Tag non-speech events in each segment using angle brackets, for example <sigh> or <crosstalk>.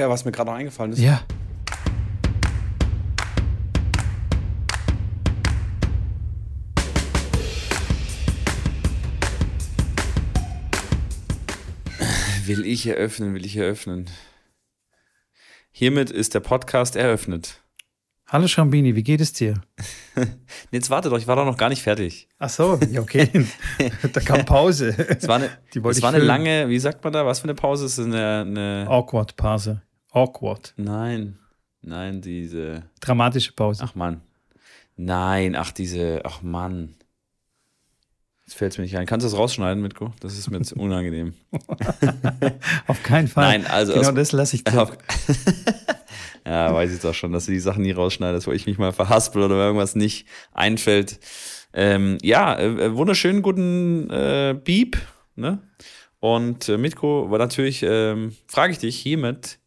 ja, was mir gerade noch eingefallen ist. Ja. Will ich eröffnen, will ich eröffnen. Hiermit ist der Podcast eröffnet. Hallo Schrambini, wie geht es dir? <laughs> Jetzt warte doch, ich war doch noch gar nicht fertig. Ach so, ja, okay. <laughs> da kam Pause. Es war eine, Die wollte es war eine lange, wie sagt man da, was für eine Pause? Es ist eine, eine Awkward Pause. Awkward. Nein, nein, diese, Dramatische Pause. ach Mann. Nein, ach diese, ach Mann. Jetzt fällt es mir nicht ein. Kannst du das rausschneiden, Mitko? Das ist mir jetzt unangenehm. <laughs> Auf keinen Fall. Nein, also genau aus- das lasse ich. Auf- <laughs> ja, weiß ich doch schon, dass du die Sachen nie rausschneidest, wo ich mich mal verhaspel oder irgendwas nicht einfällt. Ähm, ja, äh, wunderschönen guten äh, Beep. Ne? Und äh, Mitko, war natürlich, ähm, frage ich dich hiermit,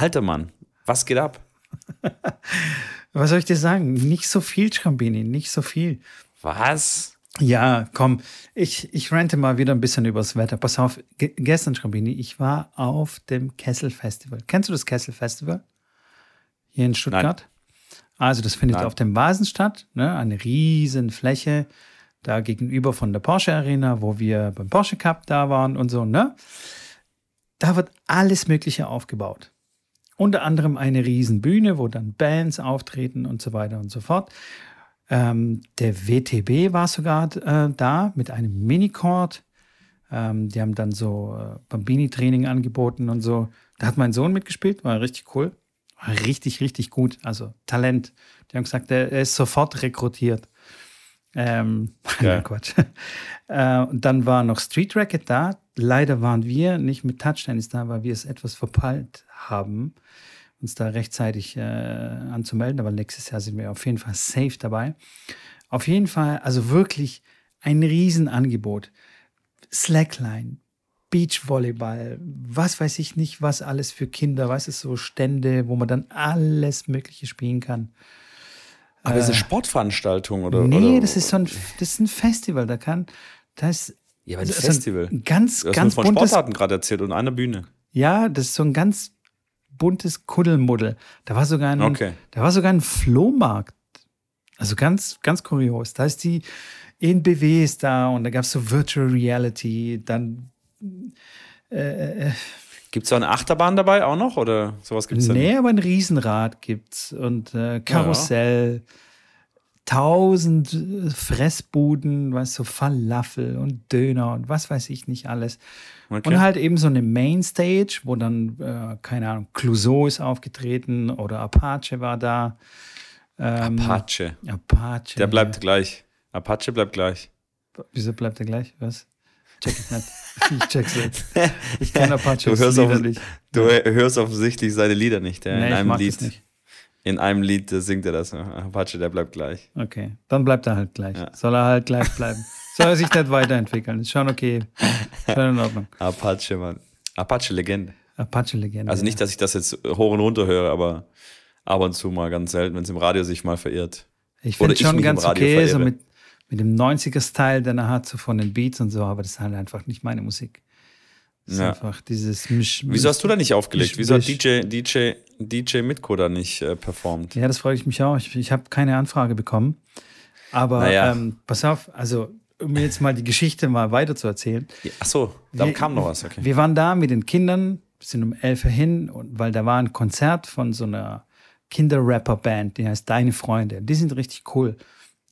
alter Mann, was geht ab? <laughs> Was soll ich dir sagen? Nicht so viel, Schrambini, nicht so viel. Was? Ja, komm, ich, ich rente mal wieder ein bisschen übers Wetter. Pass auf, ge gestern, Schrambini, ich war auf dem Kessel Festival. Kennst du das Kessel Festival? Hier in Stuttgart? Also, das findet Nein. auf dem Vasen statt, ne? eine riesen Fläche, da gegenüber von der Porsche Arena, wo wir beim Porsche Cup da waren und so, ne? Da wird alles Mögliche aufgebaut. Unter anderem eine riesen Bühne, wo dann Bands auftreten und so weiter und so fort. Ähm, der WTB war sogar äh, da mit einem Minicord. Ähm, die haben dann so äh, Bambini-Training angeboten und so. Da hat mein Sohn mitgespielt, war richtig cool. War richtig, richtig gut. Also Talent. Die haben gesagt, er, er ist sofort rekrutiert. Ähm, <laughs> Ja. Quatsch. <laughs> Äh, und dann war noch Street Racket da. Leider waren wir nicht mit Touchtennis da, weil wir es etwas verpeilt haben, uns da rechtzeitig äh, anzumelden. Aber nächstes Jahr sind wir auf jeden Fall safe dabei. Auf jeden Fall, also wirklich ein Riesenangebot. Slackline, Beachvolleyball, was weiß ich nicht, was alles für Kinder, weißt du, so Stände, wo man dann alles Mögliche spielen kann. Aber das ist eine Sportveranstaltung oder? nee, oder, das ist so ein, das ist ein Festival, da kann, da ist Ja, aber ein so ein Festival. ganz, Du hast ganz von buntes, Sportarten gerade erzählt und einer Bühne. ja, das ist so ein ganz buntes Kuddelmuddel. Da war sogar ein, Okay. da war sogar ein Flohmarkt. Also ganz, ganz kurios. Da ist die ENBW ist da und da gab es so Virtual Reality, dann Gibt es da eine Achterbahn dabei auch noch oder sowas gibt es da Nee, aber ein Riesenrad gibt's und äh, Karussell, tausend äh, Fressbuden, weißt du, so Falafel und Döner und was weiß ich nicht alles. Okay. Und halt eben so eine Mainstage, wo dann, äh, keine Ahnung, Clouseau ist aufgetreten oder Apache war da. Ähm, Apache. Apache. Der bleibt gleich. Apache bleibt gleich. Wieso bleibt er gleich? Was? Check ich nicht. <laughs> Ich check's jetzt. Ich kenne Apache Du hörst, auf, nicht. du hörst offensichtlich seine Lieder nicht. Ja? Nee, in ich einem mag Lied, das nicht. In einem Lied singt er das. Apache, der bleibt gleich. Okay, dann bleibt er halt gleich. Ja. Soll er halt gleich bleiben. <laughs> Soll er sich nicht weiterentwickeln. Ist schon okay. Schon in Ordnung. Apache, Mann. Apache Legende. Apache-Legende. Also nicht, dass ich das jetzt hoch und runter höre, aber ab und zu mal ganz selten, wenn es im Radio sich mal verirrt. Ich finde schon ganz okay, so verirre. mit, mit dem 90er-Style, den er hat, so von den Beats und so, aber das ist halt einfach nicht meine Musik. Ist Ja. einfach dieses Misch. Wieso hast du da nicht aufgelegt? Misch- Wieso hat. DJ, DJ, DJ Mitko da nicht äh, performt? Ja, das freue ich mich auch. Ich, ich habe keine Anfrage bekommen. Aber Naja. ähm, pass auf, also um jetzt mal die Geschichte mal weiter zu erzählen. Ja, Ach so, da Wir- kam noch was. Okay. Wir waren da mit den Kindern, sind um 11 Uhr hin, und, weil da war ein Konzert von so einer Kinder-Rapper-Band, die heißt Deine Freunde. Die sind richtig cool.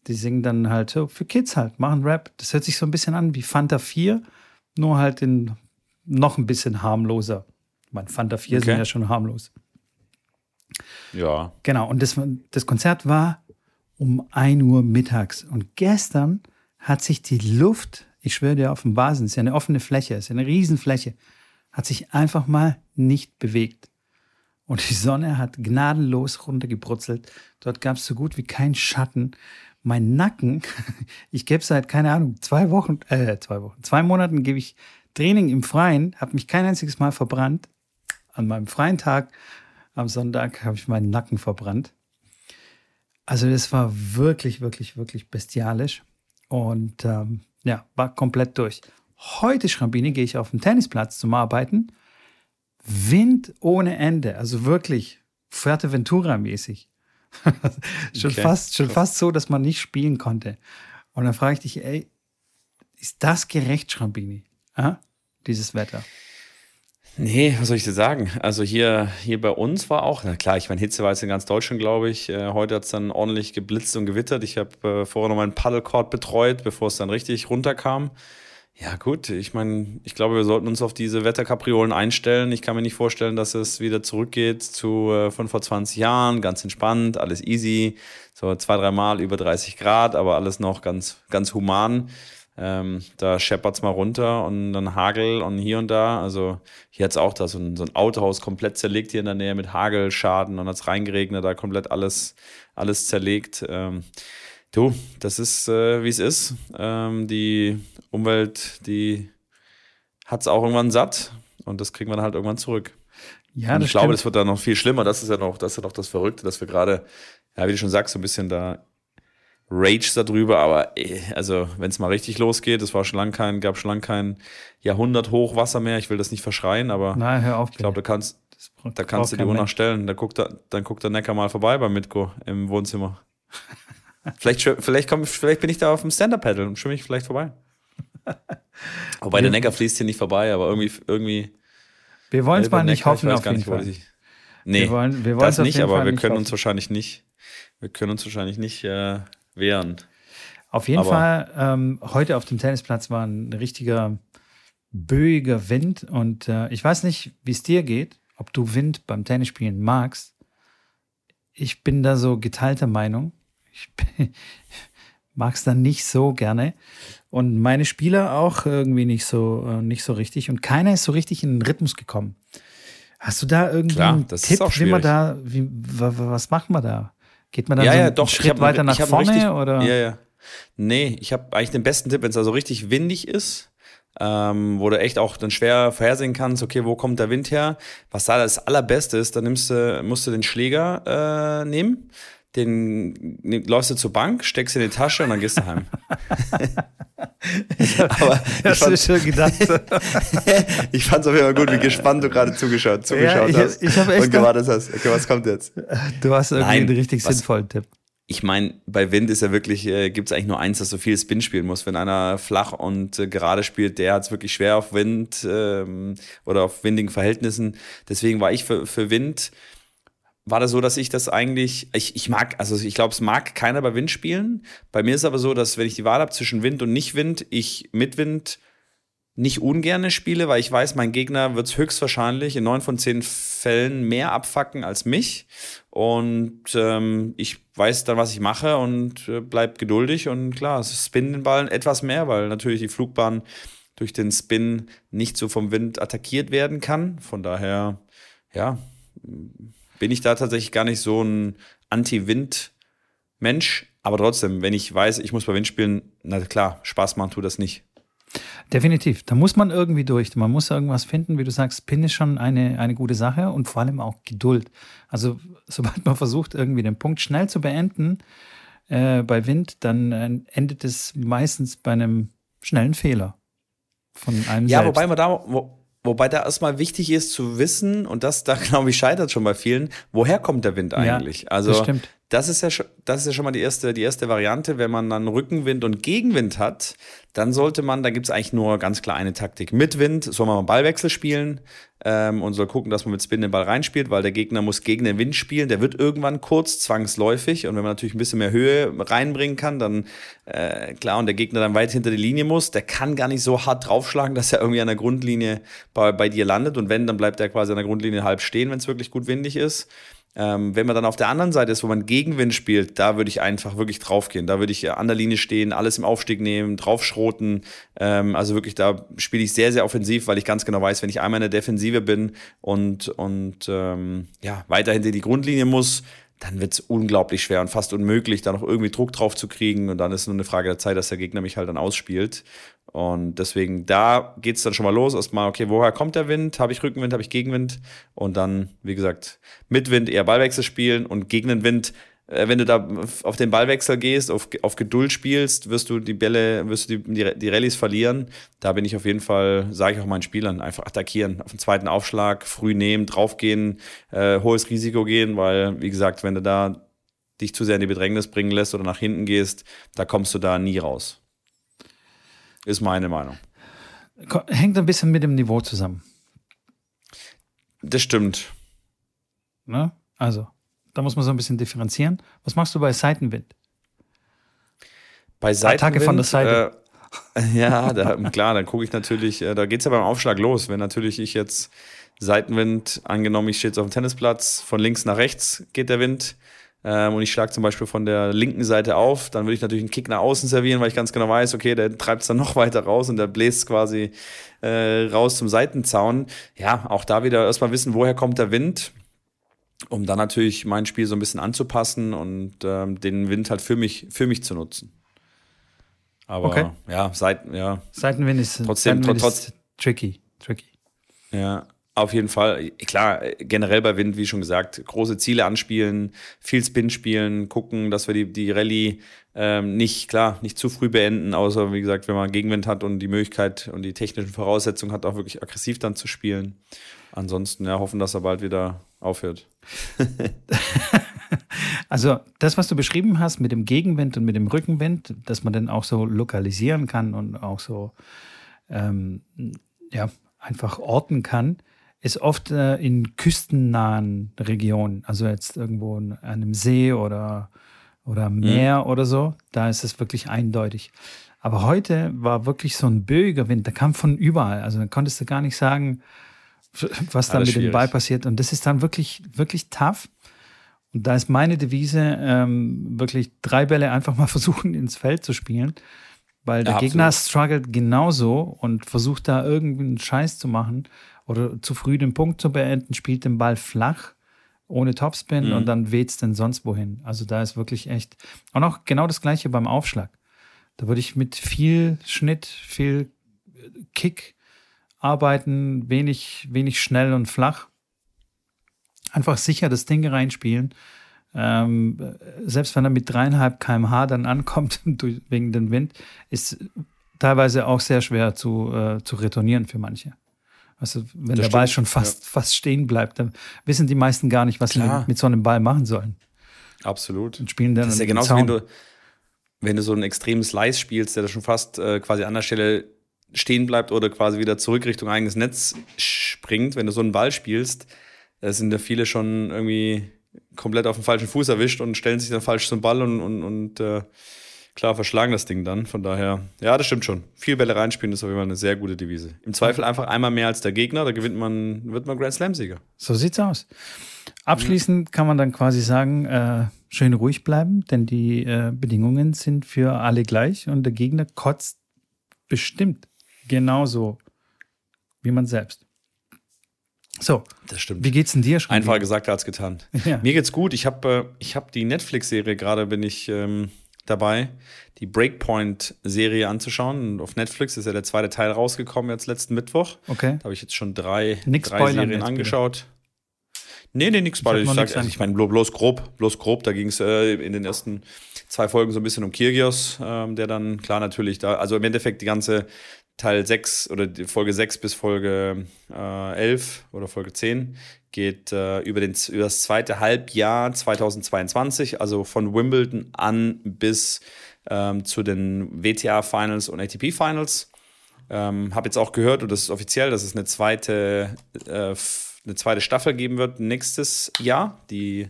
Die singen dann halt so für Kids halt, machen Rap. Das hört sich so ein bisschen an wie Fanta 4, nur halt in noch ein bisschen harmloser. Ich meine, Fanta 4 sind Okay. ja schon harmlos. Ja. Genau, und das, das Konzert war um 1 Uhr mittags. Und gestern hat sich die Luft, ich schwöre dir auf dem Vasen, es ist ja eine offene Fläche, es ist ja eine Riesenfläche, hat sich einfach mal nicht bewegt. Und die Sonne hat gnadenlos runtergebrutzelt. Dort gab es so gut wie keinen Schatten. Mein Nacken, <laughs> ich gebe seit, keine Ahnung, zwei Wochen, äh, zwei Wochen, zwei Monaten gebe ich Training im Freien, habe mich kein einziges Mal verbrannt. An meinem freien Tag am Sonntag habe ich meinen Nacken verbrannt. Also das war wirklich, wirklich, wirklich bestialisch. Und ähm, ja, war komplett durch. Heute, Schrambini, gehe ich auf den Tennisplatz zum Arbeiten. Wind ohne Ende, also wirklich Fuerteventura-mäßig. <laughs> schon, okay. fast, schon fast so, dass man nicht spielen konnte. Und dann frage ich dich, ey, ist das gerecht, Schrambini? Ja? Dieses Wetter. Nee, was soll ich dir sagen? Also hier, hier bei uns war auch, na klar, ich meine, Hitze war jetzt in ganz Deutschland, glaube ich. Äh, heute hat es dann ordentlich geblitzt und gewittert. Ich habe äh, vorher noch meinen Paddlecourt betreut, bevor es dann richtig runterkam. Ja, gut, ich meine, ich glaube, wir sollten uns auf diese Wetterkapriolen einstellen. Ich kann mir nicht vorstellen, dass es wieder zurückgeht zu äh, von vor 20 Jahren, ganz entspannt, alles easy, so zwei, dreimal über 30 Grad, aber alles noch ganz, ganz human. Ähm, da scheppert's mal runter und dann Hagel und hier und da. Also hier hat's auch da so ein, so ein Autohaus komplett zerlegt hier in der Nähe mit Hagelschaden und hat's reingeregnet, da komplett alles, alles zerlegt. Ähm, du, das ist, äh, wie es ist. Ähm, die Umwelt, die hat's auch irgendwann satt und das kriegen wir dann halt irgendwann zurück. Ja, und ich glaube, das wird dann noch viel schlimmer. Das ist ja noch, das ist ja noch das Verrückte, dass wir gerade, ja, wie du schon sagst, so ein bisschen da Rage darüber, aber eh, also wenn es mal richtig losgeht, es war schon lang kein, gab schon lang kein Jahrhundert Hochwasser mehr. Ich will das nicht verschreien, aber Nein, hör auf, ich glaube, da kannst, da kannst du die Uhr nachstellen. Da guckt da, dann guckt der Necker mal vorbei bei Mitko im Wohnzimmer. <laughs> vielleicht, vielleicht, komm, vielleicht bin ich da auf dem Stand-Up-Paddle und schwimme ich vielleicht vorbei. <laughs> Wobei der Necker fließt hier nicht vorbei, aber irgendwie. irgendwie wir wollen es mal nicht Necker, hoffen, auf jeden Fall. Ich, nee, wir wollen, wir das nicht, aber wir können hoffen. uns wahrscheinlich nicht. Wir können uns wahrscheinlich nicht äh, wehren. Auf jeden Aber Fall, ähm, heute auf dem Tennisplatz war ein richtiger böiger Wind und äh, ich weiß nicht, wie es dir geht, ob du Wind beim Tennisspielen magst. Ich bin da so geteilter Meinung. Ich <laughs> mag es dann nicht so gerne. Und meine Spieler auch irgendwie nicht so, äh, nicht so richtig. Und keiner ist so richtig in den Rhythmus gekommen. Hast du da irgendwie Klar, einen Tipp, wie man da, wie, was macht man da? Geht man dann ja, so ja, doch, einen Schritt weiter nach vorne? Richtig, oder? Ja, ja. Nee, ich habe eigentlich den besten Tipp, wenn es also richtig windig ist, ähm, wo du echt auch dann schwer vorhersehen kannst, okay, wo kommt der Wind her? Was da das Allerbeste ist, dann nimmst du, musst du den Schläger äh, nehmen, den läufst du zur Bank, steckst in die Tasche und dann gehst du heim. <laughs> <laughs> Aber <laughs> das ist schon gedacht. <laughs> ich fand es auf jeden Fall gut, wie gespannt du gerade zugeschaut, zugeschaut ja, ich, hast ich hab echt und gewartet hast. Okay, was kommt jetzt? Du hast irgendwie Nein, einen richtig was, sinnvollen Tipp. Ich meine, bei Wind ist ja wirklich, äh, gibt es eigentlich nur eins, dass so viel Spin spielen muss. Wenn einer flach und äh, gerade spielt, der hat es wirklich schwer auf Wind ähm, oder auf windigen Verhältnissen. Deswegen war ich für, für Wind war das so, dass ich das eigentlich, ich, ich mag, also ich glaube, es mag keiner bei Wind spielen. Bei mir ist aber so, dass wenn ich die Wahl habe zwischen Wind und Nicht-Wind, ich mit Wind nicht ungerne spiele, weil ich weiß, mein Gegner wird es höchstwahrscheinlich in neun von zehn Fällen mehr abfacken als mich. Und ähm, ich weiß dann, was ich mache und äh, bleib geduldig. Und klar, es spinnt den Ball etwas mehr, weil natürlich die Flugbahn durch den Spin nicht so vom Wind attackiert werden kann. Von daher, ja, bin ich da tatsächlich gar nicht so ein Anti-Wind-Mensch. Aber trotzdem, wenn ich weiß, ich muss bei Wind spielen, na klar, Spaß machen tut das nicht. Definitiv. Da muss man irgendwie durch. Man muss irgendwas finden, wie du sagst, Pin ist schon eine, eine gute Sache und vor allem auch Geduld. Also, <laughs> sobald man versucht, irgendwie den Punkt schnell zu beenden äh, bei Wind, dann äh, endet es meistens bei einem schnellen Fehler von einem Ja, selbst. wobei man da, wo, Wobei da erstmal wichtig ist zu wissen, und das da <laughs> glaube ich scheitert schon bei vielen, woher kommt der Wind eigentlich? Ja, also das stimmt. Das ist ja schon, das ist ja schon mal die erste, die erste Variante. Wenn man dann Rückenwind und Gegenwind hat, dann sollte man, da gibt es eigentlich nur ganz klar eine Taktik. Mit Wind soll man mal Ballwechsel spielen ähm, und soll gucken, dass man mit Spin den Ball reinspielt, weil der Gegner muss gegen den Wind spielen. Der wird irgendwann kurz, zwangsläufig. Und wenn man natürlich ein bisschen mehr Höhe reinbringen kann, dann äh, klar, und der Gegner dann weit hinter die Linie muss, der kann gar nicht so hart draufschlagen, <laughs> dass er irgendwie an der Grundlinie bei, bei dir landet. Und wenn, dann bleibt er quasi an der Grundlinie halb stehen, wenn es wirklich gut windig ist. Ähm, wenn man dann auf der anderen Seite ist, wo man Gegenwind spielt, da würde ich einfach wirklich draufgehen. Da würde ich an der Linie stehen, alles im Aufstieg nehmen, draufschroten. Ähm, also wirklich, da spiele ich sehr, sehr offensiv, weil ich ganz genau weiß, wenn ich einmal in der Defensive bin und, und ähm, ja, weiter hinter die Grundlinie muss, dann wird es unglaublich schwer und fast unmöglich, da noch irgendwie Druck drauf zu kriegen. Und dann ist nur eine Frage der Zeit, dass der Gegner mich halt dann ausspielt. Und deswegen, da geht es dann schon mal los. Erstmal, okay, woher kommt der Wind? Habe ich Rückenwind, habe ich Gegenwind? Und dann, wie gesagt, mit Wind eher Ballwechsel spielen und gegen den Wind wenn du da auf den Ballwechsel gehst, auf, auf Geduld spielst, wirst du die Bälle, wirst du die, die, die Rallyes verlieren. Da bin ich auf jeden Fall, sage ich auch meinen Spielern, einfach attackieren, auf den zweiten Aufschlag, früh nehmen, draufgehen, äh, hohes Risiko gehen, weil, wie gesagt, wenn du da dich zu sehr in die Bedrängnis bringen lässt oder nach hinten gehst, da kommst du da nie raus. Ist meine Meinung. Hängt ein bisschen mit dem Niveau zusammen. Das stimmt. Ne? Also, da muss man so ein bisschen differenzieren. Was machst du bei Seitenwind? Bei Seitenwind. Attacke von der Seite. Äh, <laughs> ja, da, klar, dann gucke ich natürlich, äh, da geht es ja beim Aufschlag los. Wenn natürlich ich jetzt Seitenwind, angenommen, ich stehe jetzt auf dem Tennisplatz, von links nach rechts geht der Wind ähm, und ich schlage zum Beispiel von der linken Seite auf, dann würde ich natürlich einen Kick nach außen servieren, weil ich ganz genau weiß, okay, der treibt es dann <laughs> noch weiter raus und der bläst quasi äh, raus zum Seitenzaun. Ja, auch da wieder erstmal wissen, woher kommt der Wind um dann natürlich mein Spiel so ein bisschen anzupassen und ähm, den Wind halt für mich, für mich zu nutzen. Aber okay. ja, Seiten, ja. Seitenwind ist trotzdem Seitenwind trotz, ist tricky, tricky. Ja, auf jeden Fall. Klar, generell bei Wind, wie schon gesagt, große Ziele anspielen, viel Spin spielen, gucken, dass wir die, die Rallye ähm, nicht, klar, nicht zu früh beenden, außer wie gesagt, wenn man Gegenwind hat und die Möglichkeit und die technischen Voraussetzungen hat, auch wirklich aggressiv dann zu spielen. Ansonsten ja, hoffen, dass er bald wieder aufhört. <laughs> also das, was du beschrieben hast mit dem Gegenwind und mit dem Rückenwind, dass man dann auch so lokalisieren kann und auch so ähm, ja, einfach orten kann, ist oft äh, in küstennahen Regionen, also jetzt irgendwo an einem See oder, oder mhm. Meer mhm. oder so, da ist es wirklich eindeutig. Aber heute war wirklich so ein böiger Wind, der kam von überall. Also da konntest du gar nicht sagen, <laughs> was dann mit schwierig. dem Ball passiert. Und das ist dann wirklich, wirklich tough. Und da ist meine Devise, ähm, wirklich drei Bälle einfach mal <laughs> versuchen, ins Feld zu spielen. Weil der ja, Gegner struggelt genauso und versucht da irgendeinen Scheiß zu machen oder zu früh den Punkt zu beenden, spielt den Ball flach, ohne Topspin mhm. und dann weht es denn sonst wohin. Also da ist wirklich echt. Und auch genau das gleiche beim Aufschlag. Da würde ich mit viel Schnitt, viel Kick arbeiten, wenig, wenig schnell und flach. Einfach sicher das Ding reinspielen. Ähm, selbst wenn er mit dreieinhalb kmh dann ankommt <laughs> wegen dem Wind, ist teilweise auch sehr schwer zu, äh, zu retournieren für manche. Also wenn das der Ball schon fast, ja. fast stehen bleibt, dann wissen die meisten gar nicht, was Klar. sie mit, mit, so einem Ball machen sollen. Absolut. Und spielen dann das ist ja genauso, wenn du, wenn du so einen extremen Slice spielst, der da schon fast äh, quasi an der Stelle stehen bleibt oder quasi wieder zurück Richtung eigenes Netz springt, wenn du so einen Ball spielst, da sind ja viele schon irgendwie komplett auf dem falschen Fuß erwischt und stellen sich dann falsch zum Ball und, und, und äh, klar verschlagen das Ding dann. Von daher, ja, das stimmt schon. Viel Bälle reinspielen ist auf jeden Fall eine sehr gute Devise. Im Zweifel einfach einmal mehr als der Gegner, da gewinnt man, wird man Grand Slam-Sieger. So sieht's aus. Abschließend kann man dann quasi sagen, äh, schön ruhig bleiben, denn die äh, Bedingungen sind für alle gleich und der Gegner kotzt bestimmt genauso wie man selbst. So, das stimmt. Wie geht's denn dir? schon? Einfacher gesagt als getan. <laughs> Ja. Mir geht's gut. Ich habe äh, hab die Netflix-Serie gerade, bin ich ähm, dabei, die Breakpoint-Serie anzuschauen. auf Netflix ist ja der zweite Teil rausgekommen jetzt letzten Mittwoch. Okay. Da habe ich jetzt schon drei, nix drei Serien angeschaut. Bitte. Nee, nee, nix Spoiler. Ich, ich, sag, ich meine, bloß grob, bloß grob. Da ging es äh, in den ersten zwei Folgen so ein bisschen um Kirgios, ähm, der dann klar natürlich da, also im Endeffekt die ganze Teil 6 oder Folge 6 bis Folge äh, 11 oder Folge 10 geht äh, über, den, über das zweite Halbjahr 2022, also von Wimbledon an bis ähm, zu den WTA Finals und ATP Finals. Ähm, Habe jetzt auch gehört, und das ist offiziell, dass es eine zweite, äh, eine zweite Staffel geben wird nächstes Jahr, die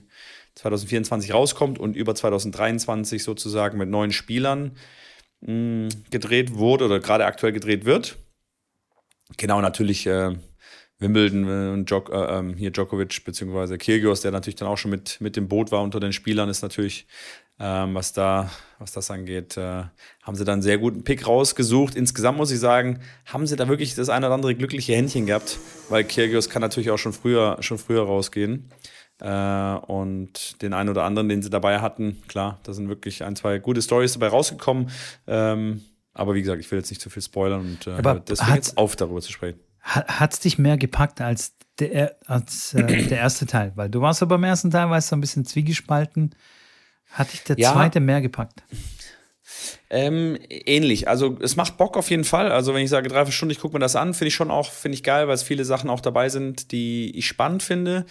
2024 rauskommt und über 2023 sozusagen mit neuen Spielern mh, gedreht wurde oder gerade aktuell gedreht wird. Genau, natürlich äh, Wimbledon äh, und Djok, äh, ähm, hier Djokovic beziehungsweise Kyrgios, der natürlich dann auch schon mit, mit dem Boot war unter den Spielern, ist natürlich, ähm, was da, was das angeht, äh, haben sie dann einen sehr guten Pick rausgesucht. Insgesamt muss ich sagen, haben sie da wirklich das eine oder andere glückliche Händchen gehabt, weil Kyrgios kann natürlich auch schon früher, schon früher rausgehen. Äh, und den einen oder anderen, den sie dabei hatten, klar, da sind wirklich ein, zwei gute Stories dabei rausgekommen. Ähm, aber wie gesagt, ich will jetzt nicht zu viel spoilern und äh, aber deswegen jetzt auf, darüber zu sprechen. Hat es dich mehr gepackt als der, als, äh, <clears throat> der erste Teil? Weil du warst ja beim ersten Teil, weißt du, ein bisschen zwiegespalten. Hat dich der Ja. zweite mehr gepackt? Ähm, ähnlich. Also es macht Bock auf jeden Fall. Also wenn ich sage drei, vier Stunden, ich gucke mir das an, finde ich schon auch, finde ich geil, weil es viele Sachen auch dabei sind, die ich spannend finde.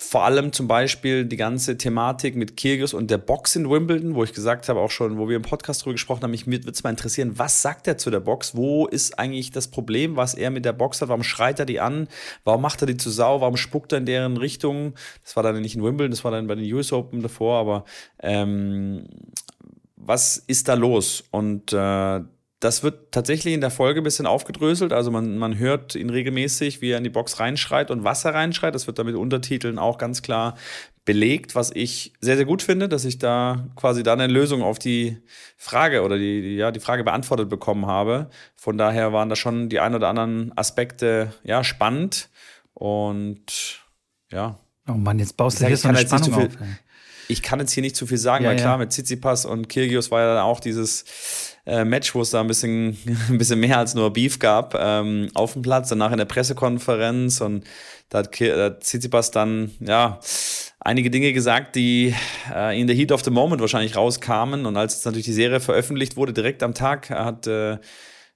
Vor allem zum Beispiel die ganze Thematik mit Kyrgios und der Box in Wimbledon, wo ich gesagt habe, auch schon, wo wir im Podcast drüber gesprochen haben, mich würde es mal interessieren, was sagt er zu der Box? Wo ist eigentlich das Problem, was er mit der Box hat? Warum schreit er die an? Warum macht er die zu sau? Warum spuckt er in deren Richtung? Das war dann nicht in Wimbledon, das war dann bei den US Open davor, aber ähm, was ist da los? Und äh, das wird tatsächlich in der Folge ein bisschen aufgedröselt. Also man, man hört ihn regelmäßig, wie er in die Box reinschreit und was er reinschreit. Das wird da mit Untertiteln auch ganz klar belegt, was ich sehr, sehr gut finde, dass ich da quasi dann eine Lösung auf die Frage oder die, ja, die Frage beantwortet bekommen habe. Von daher waren da schon die ein oder anderen Aspekte ja, spannend. Und ja, Oh Mann, jetzt baust du hier so eine Spannung zu auf. ey. ich kann jetzt hier nicht zu viel sagen, Ja, weil ja. klar, mit Tsitsipas und Kyrgios war ja dann auch dieses äh, Match, wo es da ein bisschen, <laughs> ein bisschen mehr als nur Beef gab ähm, auf dem Platz, danach in der Pressekonferenz und da hat Ki- äh, Tsitsipas dann, ja, einige Dinge gesagt, die äh, in der Heat of the Moment wahrscheinlich rauskamen und als jetzt natürlich die Serie veröffentlicht wurde, direkt am Tag, hat äh,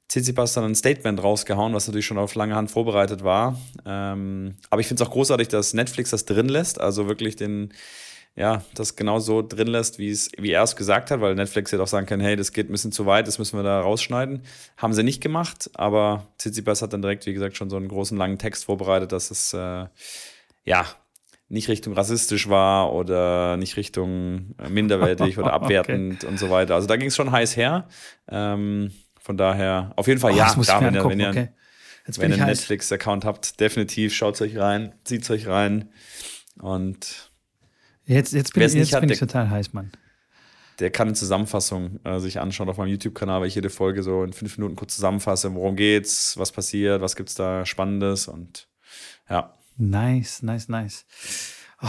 Tsitsipas dann ein Statement rausgehauen, was natürlich schon auf lange Hand vorbereitet war. Ähm, aber ich finde es auch großartig, dass Netflix das drin lässt, also wirklich den, ja, das genau so drin lässt, wie es, wie er es gesagt hat, weil Netflix hätte auch sagen können, hey, das geht ein bisschen zu weit, das müssen wir da rausschneiden. Haben sie nicht gemacht, aber Tsitsipas hat dann direkt, wie gesagt, schon so einen großen langen Text vorbereitet, dass es äh, ja nicht Richtung rassistisch war oder nicht Richtung äh, minderwertig oder <laughs> Okay. abwertend und so weiter. Also da ging es schon heiß her. Ähm, von daher, auf jeden Fall, Oh, ja, mir wenn ihr, angucken, wenn ihr, okay. Wenn ihr einen. Netflix-Account habt, definitiv schaut euch rein, zieht euch rein. Und Jetzt, jetzt bin, ich, jetzt hat, bin ich total heiß, Mann. der kann eine Zusammenfassung äh, sich anschauen auf meinem YouTube-Kanal, weil ich jede Folge so in fünf Minuten kurz zusammenfasse, worum geht's, was passiert, was gibt's da Spannendes und ja. Nice, nice, nice. Oh,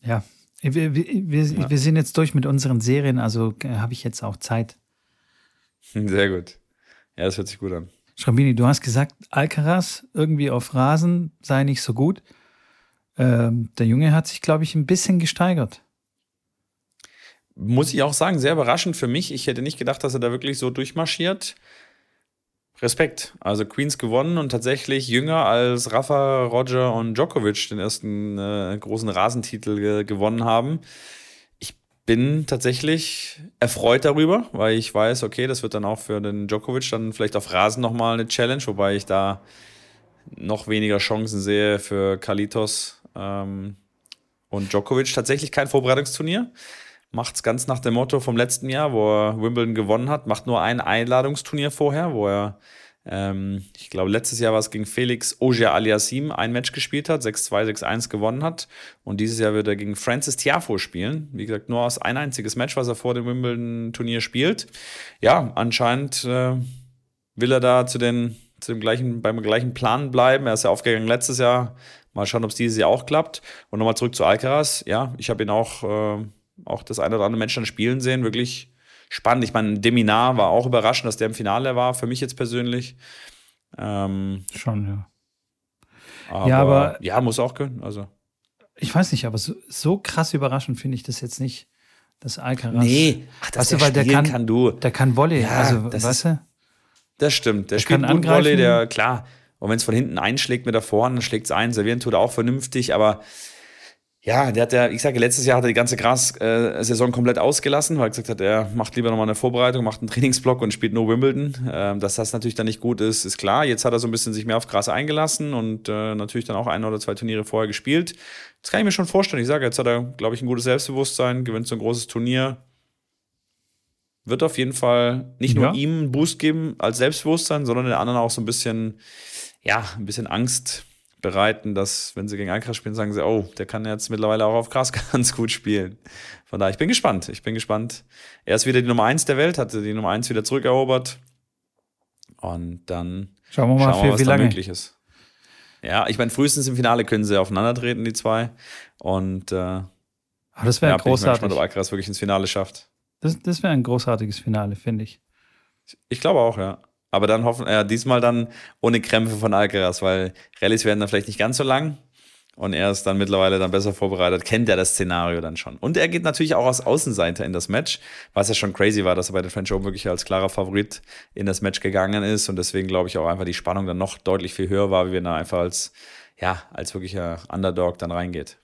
ja, wir, wir, wir, wir sind jetzt durch mit unseren Serien, also äh, habe ich jetzt auch Zeit. <laughs> Sehr gut. Ja, das hört sich gut an. Schrambini, du hast gesagt, Alcaraz irgendwie auf Rasen sei nicht so gut. Ähm, der Junge hat sich, glaube ich, ein bisschen gesteigert. Muss ich auch sagen, sehr überraschend für mich. Ich hätte nicht gedacht, dass er da wirklich so durchmarschiert. Respekt. Also Queens gewonnen und tatsächlich jünger als Rafa, Roger und Djokovic den ersten äh, großen Rasentitel ge gewonnen haben. Ich bin tatsächlich erfreut darüber, weil ich weiß, okay, das wird dann auch für den Djokovic dann vielleicht auf Rasen nochmal eine Challenge, wobei ich da noch weniger Chancen sehe für Kalitos ähm, und Djokovic. Tatsächlich kein Vorbereitungsturnier. Macht es ganz nach dem Motto vom letzten Jahr, wo er Wimbledon gewonnen hat. Macht nur ein Einladungsturnier vorher, wo er, ähm, ich glaube, letztes Jahr war es gegen Felix Auger Aliassim ein Match gespielt hat, 6-2, 6-1 gewonnen hat. Und dieses Jahr wird er gegen Francis Tiafo spielen. Wie gesagt, nur aus ein einziges Match, was er vor dem Wimbledon-Turnier spielt. Ja, anscheinend äh, will er da zu den, zu dem gleichen, beim gleichen Plan bleiben. Er ist ja aufgegangen letztes Jahr. Mal schauen, ob es dieses Jahr auch klappt. Und nochmal zurück zu Alcaraz. Ja, ich habe ihn auch, äh, auch das eine oder andere dann spielen sehen. Wirklich spannend. Ich meine, Deminar war auch überraschend, dass der im Finale war, für mich jetzt persönlich. Ähm, Schon, ja. aber, Ja, aber- ja, muss auch können. Also. Ich weiß nicht, aber so, so krass überraschend finde ich das jetzt nicht, dass Alcaraz. ach, Weißt du, weil der kann, kann du. der kann Volley. Ja, also, das weißt du? Das stimmt. Der, Der spielt kann gut Volley, angreifen. der, klar. Und wenn es von hinten einschlägt mit der Vorhand, dann schlägt es ein. Servieren tut er auch vernünftig, aber ja, der hat ja, ich sage, letztes Jahr hat er die ganze Gras-Saison komplett ausgelassen, weil er gesagt hat, er macht lieber nochmal eine Vorbereitung, macht einen <laughs> Trainingsblock und spielt nur Wimbledon. Ähm, dass das natürlich dann nicht gut ist, ist klar. Jetzt hat er so ein bisschen sich mehr auf Gras eingelassen und äh, natürlich dann auch ein oder zwei Turniere vorher gespielt. Das kann ich mir schon vorstellen. Ich sage, jetzt hat er, glaube ich, ein gutes Selbstbewusstsein, gewinnt so ein großes Turnier. Wird auf jeden Fall nicht nur Ja. ihm einen Boost geben als Selbstbewusstsein, sondern den anderen auch so ein bisschen, ja, ein bisschen Angst bereiten, dass, wenn sie gegen Alcaraz spielen, sagen sie, oh, der kann jetzt mittlerweile auch auf Gras <laughs> ganz gut spielen. Von daher, ich bin gespannt. Ich bin gespannt. Er ist wieder die Nummer eins der Welt, hatte die Nummer eins wieder zurückerobert. Und dann Schauen wir mal, schauen wir, was wie lange. möglich ist. Ja, ich meine, frühestens im Finale können sie aufeinandertreten, die zwei. Und äh, Aber das wäre ja, bin ich mal großartig. gespannt, ob Alcaraz wirklich ins Finale schafft. Das, das wäre ein großartiges Finale, finde ich. Ich glaube auch, ja. Aber dann hoffen, ja, diesmal dann ohne Krämpfe von Alcaraz, weil Rallyes werden dann vielleicht nicht ganz so lang. und er ist dann mittlerweile dann besser vorbereitet, kennt er das Szenario dann schon. Und er geht natürlich auch als Außenseiter in das Match, was ja schon crazy war, dass er bei den French Open wirklich als klarer Favorit in das Match gegangen ist und deswegen glaube ich auch einfach die Spannung dann noch deutlich viel höher war, wie wenn er einfach als, ja, als wirklicher Underdog dann reingeht.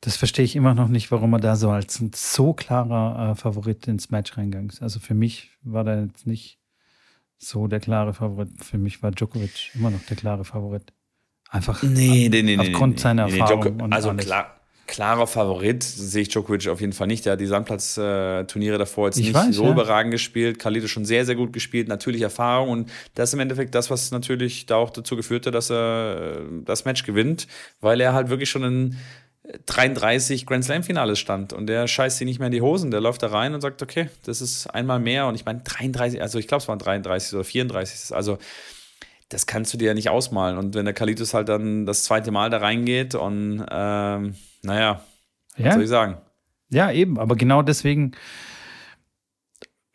Das verstehe ich immer noch nicht, warum er da so als ein so klarer äh, Favorit ins Match reingegangen ist. Also für mich war der jetzt nicht so der klare Favorit. Für mich war Djokovic immer noch der klare Favorit. Einfach nee, nee, nee, aufgrund nee, seiner nee, Erfahrung. Djoko also klar, klarer Favorit sehe ich Djokovic auf jeden Fall nicht. Der hat die Sandplatz-Turniere davor jetzt Ich nicht weiß, so ja. überragend gespielt. Ist schon sehr, sehr gut gespielt. Natürlich Erfahrung und das ist im Endeffekt das, was natürlich da auch dazu geführt hat, dass er äh, das Match gewinnt, weil er halt wirklich schon in 33 Grand Slam-Finales stand und der scheißt sich nicht mehr in die Hosen. Der läuft da rein und sagt, okay, das ist einmal mehr. Und ich meine, 33, also ich glaube, es waren 33 oder 34. Also das kannst du dir ja nicht ausmalen. Und wenn der Kalitus halt dann das zweite Mal da reingeht und ähm, naja, was Ja, soll ich sagen? ja, eben. Aber genau deswegen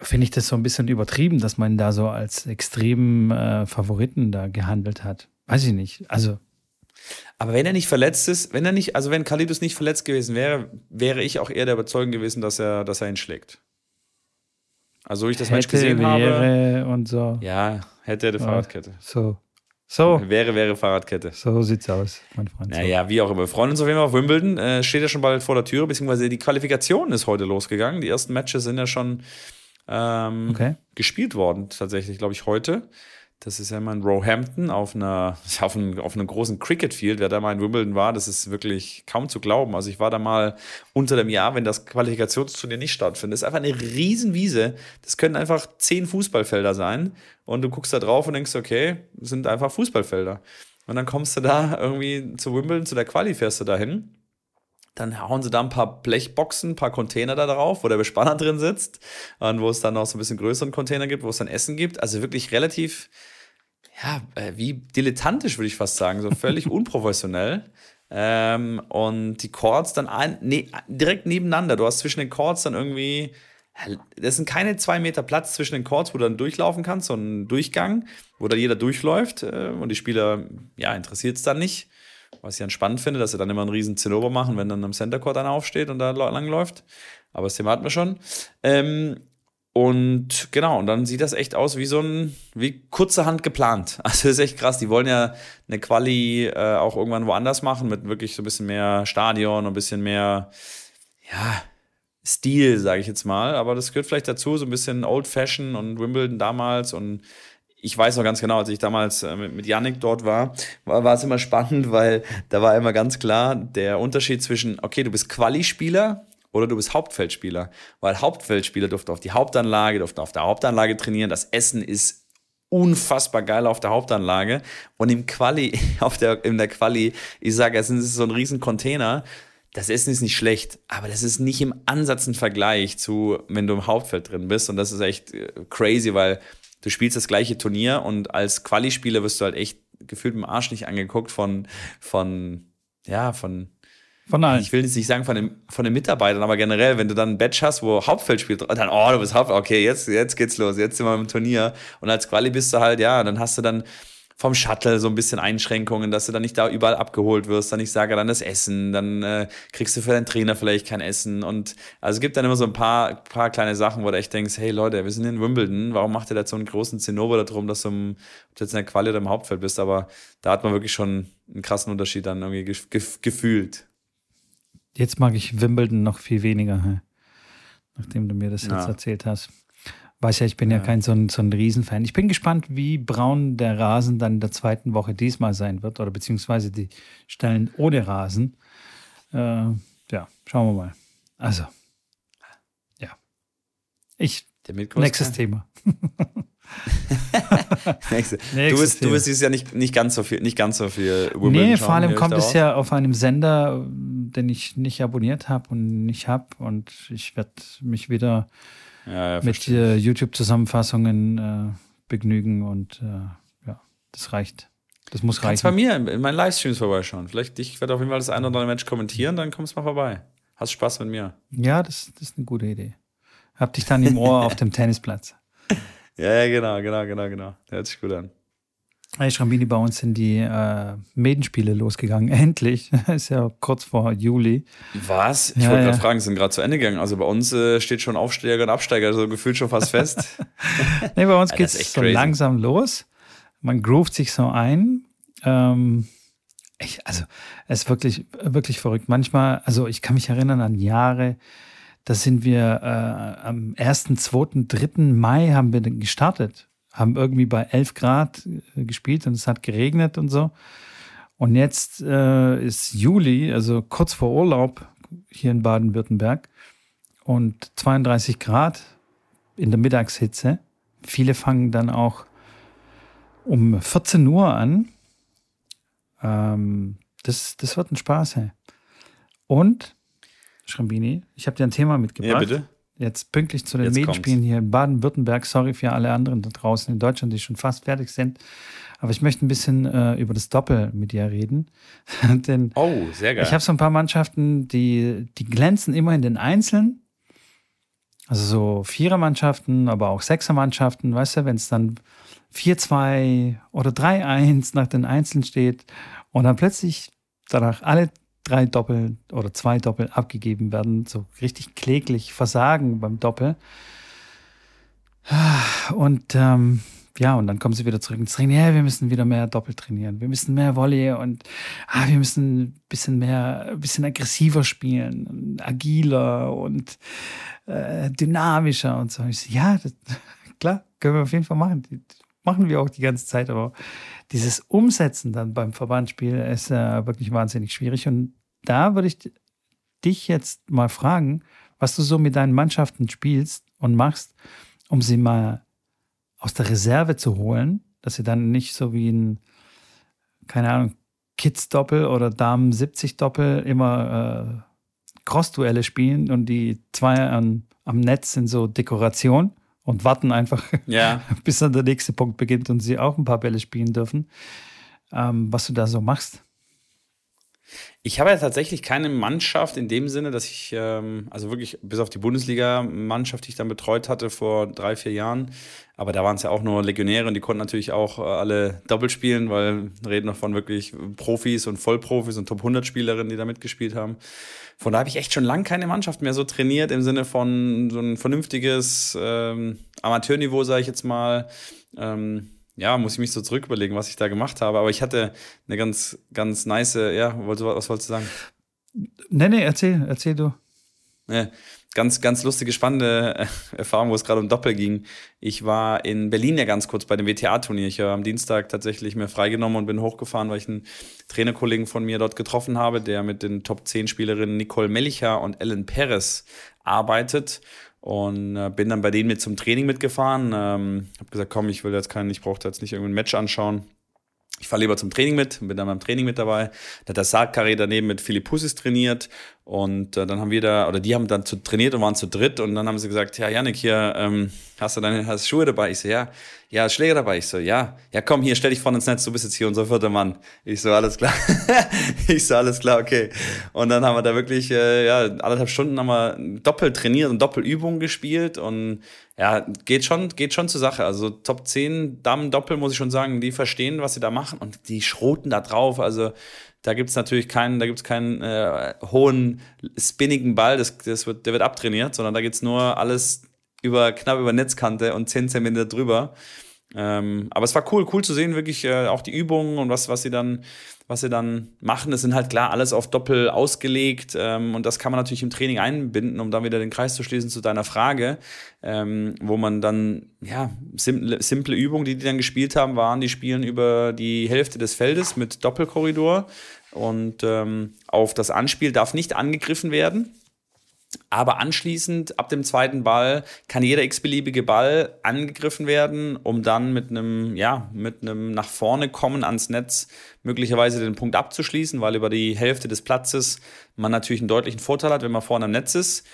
finde ich das so ein bisschen übertrieben, dass man da so als extremen äh, Favoriten da gehandelt hat. Weiß ich nicht. Also, Aber wenn er nicht verletzt ist, wenn er nicht, also wenn Kalitus nicht verletzt gewesen wäre, wäre ich auch eher der Überzeugung gewesen, dass er, dass er ihn schlägt. Also, wo ich das Match hätte, gesehen habe. wäre und so. Ja, hätte er die. Fahrradkette. So. So. Wäre, wäre Fahrradkette. So sieht's aus, mein Freund. Naja, wie auch immer. Wir freuen uns auf jeden Fall auf Wimbledon. Äh, steht ja schon bald vor der Tür, beziehungsweise die Qualifikation ist heute losgegangen. Die ersten Matches sind ja schon ähm, Okay. gespielt worden, tatsächlich, glaube ich, heute. Das ist ja immer in Roehampton auf einer, <laughs> auf einem, auf einem großen Cricket-Field. Wer da mal in Wimbledon war, das ist wirklich kaum zu glauben. Also ich war da mal unter dem Jahr, wenn das Qualifikationsturnier nicht stattfindet. Das ist einfach eine Riesenwiese. Das können einfach zehn Fußballfelder sein. Und du guckst da drauf und denkst, okay, sind einfach Fußballfelder. Und dann kommst du da irgendwie zu Wimbledon, zu der Quali fährst du da hin. Dann hauen sie da ein paar Blechboxen, ein paar Container da drauf, wo der Bespanner <laughs> drin sitzt. Und wo es dann noch so ein bisschen größeren Container gibt, wo es dann Essen gibt. Also wirklich relativ, ja, äh, wie dilettantisch, würde ich fast sagen. So völlig <laughs> unprofessionell. Ähm, und die Chords dann ein, ne, direkt nebeneinander. Du hast zwischen den Chords dann irgendwie, das sind keine zwei Meter Platz zwischen den Chords, wo du dann durchlaufen kannst, so ein Durchgang, wo da jeder durchläuft. Äh, und die Spieler, ja, interessiert es dann nicht. Was ich dann spannend finde, dass sie dann immer einen riesen Zinnober machen, wenn dann am Center Court einer aufsteht und da langläuft. Aber das Thema hatten wir schon. Ähm, und genau, und dann sieht das echt aus wie so ein, wie kurzerhand geplant. <laughs> Also ist echt krass. Die wollen ja eine Quali äh, auch irgendwann woanders machen, mit wirklich so ein bisschen mehr Stadion und ein bisschen mehr, ja, Stil, sage ich jetzt mal. Aber das gehört vielleicht dazu, so ein bisschen Old Fashion und Wimbledon damals und ich weiß noch ganz genau, als ich damals äh, mit, mit Yannick dort war, war, war es immer spannend, weil da war immer ganz klar der Unterschied zwischen, okay, du bist Quali-Spieler oder du bist Hauptfeldspieler. Weil Hauptfeldspieler durften auf die Hauptanlage, durften auf der Hauptanlage trainieren. Das Essen ist unfassbar geil auf der Hauptanlage. Und im Quali, <laughs> auf der, in der Quali, ich sage, es ist so ein riesen Container. Das Essen ist nicht schlecht, aber das ist nicht im Ansatz ein Vergleich zu, wenn du im Hauptfeld drin bist. Und das ist echt äh, crazy, weil du spielst das gleiche Turnier und als Quali-Spieler wirst du halt echt gefühlt dem Arsch nicht angeguckt von, von, ja, von, Von allen. ich will jetzt nicht sagen von den, von den Mitarbeitern, aber generell, wenn du dann ein Badge hast, wo Hauptfeld spielt, dann, oh, du bist Hauptfeld, okay, jetzt, jetzt geht's los, jetzt sind wir im Turnier. Und als Quali bist du halt, ja, dann hast du dann vom Shuttle so ein bisschen Einschränkungen, dass du dann nicht da überall abgeholt wirst, dann ich sage dann das Essen, dann äh, kriegst du für deinen Trainer vielleicht kein Essen und also es gibt dann immer so ein paar, paar kleine Sachen, wo du echt denkst, hey Leute, wir sind in Wimbledon, warum macht ihr da so einen großen Zinnober darum, dass du, im, ob du jetzt in der Quali oder im Hauptfeld bist, aber da hat man wirklich schon einen krassen Unterschied dann irgendwie gef gef gefühlt. Jetzt mag ich Wimbledon noch viel weniger, nachdem du mir das jetzt Ja. erzählt hast. Weiß ja, ich bin ja, Ja. kein so ein, so ein Riesenfan. Ich bin gespannt, wie braun der Rasen dann in der zweiten Woche diesmal sein wird oder beziehungsweise die Stellen ohne Rasen. Äh, ja, schauen wir mal. Also, ja. Ich, nächstes Thema. <laughs> Nächste. Du bist, du bist dieses Jahr nicht, nicht ganz so viel, nicht ganz so viel Wimbledon Nee, vor allem kommt es ja auf einem Sender, den ich nicht abonniert habe und nicht habe. Und ich werde mich wieder ja, ja, mit äh, YouTube-Zusammenfassungen äh, begnügen und äh, ja, das reicht. Das muss Kannst bei reichen. mir in, in meinen Livestreams vorbeischauen. Vielleicht, ich werde auf jeden Fall das eine oder andere Match kommentieren, dann kommst du mal vorbei. Hast Spaß mit mir. Ja, das, das ist eine gute Idee. Hab dich dann im Ohr auf dem <laughs> Tennisplatz. Ja, ja, genau, genau, genau, genau. Hört sich gut an. Hey Schrambini, bei uns sind die äh, Medenspiele losgegangen. <laughs> Endlich. ist ja kurz vor Juli. Was? Ich Ja, wollte ja. gerade fragen, sind gerade zu Ende gegangen. Also bei uns äh, steht schon Aufsteiger und Absteiger, so gefühlt schon fast fest. <laughs> Nee, bei uns Ja, geht es echt so crazy. langsam los. Man groovt sich so ein. Ähm, ich, also, es ist wirklich, wirklich verrückt. Manchmal, also ich kann mich erinnern an Jahre, da sind wir äh, am 1., 2., 3. Mai haben wir gestartet. Haben irgendwie bei 11 Grad äh, gespielt und es hat geregnet und so. Und jetzt äh, ist Juli, also kurz vor Urlaub hier in Baden-Württemberg und 32 Grad in der Mittagshitze. Viele fangen dann auch um 14 Uhr an. Ähm, das, das wird ein Spaß, hey. Und, Schrambini, ich habe dir ein Thema mitgebracht. ja, bitte. Jetzt pünktlich zu den Jetzt Medienspielen hier in Baden-Württemberg. Sorry für alle anderen da draußen in Deutschland, die schon fast fertig sind. Aber ich möchte ein bisschen äh, über das Doppel mit dir reden. <laughs> Denn Oh, sehr geil. ich habe so ein paar Mannschaften, die, die glänzen immer in den Einzelnen. Also so Vierermannschaften, aber auch Sechsermannschaften, weißt du, wenn es dann 4-2 oder 3-1 nach den Einzelnen steht und dann plötzlich danach alle drei Doppel oder zwei Doppel abgegeben werden, so richtig kläglich versagen beim Doppel. Und ähm, ja, und dann kommen sie wieder zurück ins Training. Ja, wir müssen wieder mehr Doppel trainieren. Wir müssen mehr Volley und ah, wir müssen ein bisschen mehr, ein bisschen aggressiver spielen, agiler und äh, dynamischer und so. Ich so, ja, das, <laughs> klar, können wir auf jeden Fall machen. Machen wir auch die ganze Zeit, aber dieses Umsetzen dann beim Verbandsspiel ist äh, wirklich wahnsinnig schwierig. Und da würde ich dich jetzt mal fragen, was du so mit deinen Mannschaften spielst und machst, um sie mal aus der Reserve zu holen, dass sie dann nicht so wie ein, keine Ahnung, Kids-Doppel oder Damen-70-Doppel immer äh, Cross-Duelle spielen und die zwei an, am Netz sind so Dekoration und warten einfach, ja. <laughs> bis dann der nächste Punkt beginnt und sie auch ein paar Bälle spielen dürfen. Ähm, was du da so machst. Ich habe ja tatsächlich keine Mannschaft in dem Sinne, dass ich, ähm, also wirklich bis auf die Bundesliga-Mannschaft, die ich dann betreut hatte vor drei, vier Jahren, aber da waren es ja auch nur Legionäre und die konnten natürlich auch äh, alle doppelt spielen, weil reden noch von wirklich Profis und Vollprofis und Top-100-Spielerinnen, die da mitgespielt haben. Von da habe ich echt schon lange keine Mannschaft mehr so trainiert, im Sinne von so ein vernünftiges ähm, Amateurniveau, sage ich jetzt mal. Ähm, ja, muss ich mich so zurück überlegen, was ich da gemacht habe. Aber ich hatte eine ganz, ganz nice, ja, was wolltest du sagen? Nee, nee, erzähl, erzähl du. Ja, ganz, ganz lustige, spannende äh, Erfahrung, wo es gerade um Doppel ging. Ich war in Berlin ja ganz kurz bei dem WTA-Turnier. Ich habe am Dienstag tatsächlich mir freigenommen und bin hochgefahren, weil ich einen Trainerkollegen von mir dort getroffen habe, der mit den Top 10 Spielerinnen Nicole Mellicher und Ellen Perez arbeitet. Und äh, bin dann bei denen mit zum Training mitgefahren. Ähm, habe gesagt, komm, ich will jetzt keinen, ich brauche jetzt nicht irgendein Match anschauen. Ich fahre lieber zum Training mit und bin dann beim Training mit dabei. Da hat der Sarkari daneben mit Philipp Pussis trainiert und äh, dann haben wir da, oder die haben dann zu, trainiert und waren zu dritt und dann haben sie gesagt, ja, Janik, hier, ähm, hast du deine hast Schuhe dabei? Ich so, ja. Ja, Schläger dabei? Ich so, ja. Ja, komm, hier, stell dich vorne ins Netz, du bist jetzt hier unser vierter Mann. Ich so, alles klar. <laughs> ich so, alles klar, okay. Und dann haben wir da wirklich, äh, ja, anderthalb Stunden haben wir doppelt trainiert und Doppelübungen gespielt und ja, geht schon, geht schon zur Sache. Also Top 10 Damen-Doppel, muss ich schon sagen, die verstehen, was sie da machen und die schroten da drauf. Also da gibt es natürlich keinen, da gibt's keinen äh, hohen, spinnigen Ball, das, das wird, der wird abtrainiert, sondern da geht's nur alles über, knapp über Netzkante und 10 Zentimeter drüber. Ähm, aber es war cool, cool zu sehen, wirklich äh, auch die Übungen und was, was sie dann, was sie dann machen. Das sind halt klar alles auf Doppel ausgelegt ähm, und das kann man natürlich im Training einbinden, um dann wieder den Kreis zu schließen zu deiner Frage, ähm, wo man dann, ja, simple, simple Übungen, die die dann gespielt haben, waren, die spielen über die Hälfte des Feldes mit Doppelkorridor und ähm, auf das Anspiel darf nicht angegriffen werden. Aber anschließend, ab dem zweiten Ball, kann jeder x-beliebige Ball angegriffen werden, um dann mit einem, ja, mit einem nach vorne kommen ans Netz möglicherweise den Punkt abzuschließen, weil über die Hälfte des Platzes man natürlich einen deutlichen Vorteil hat, wenn man vorne am Netz ist.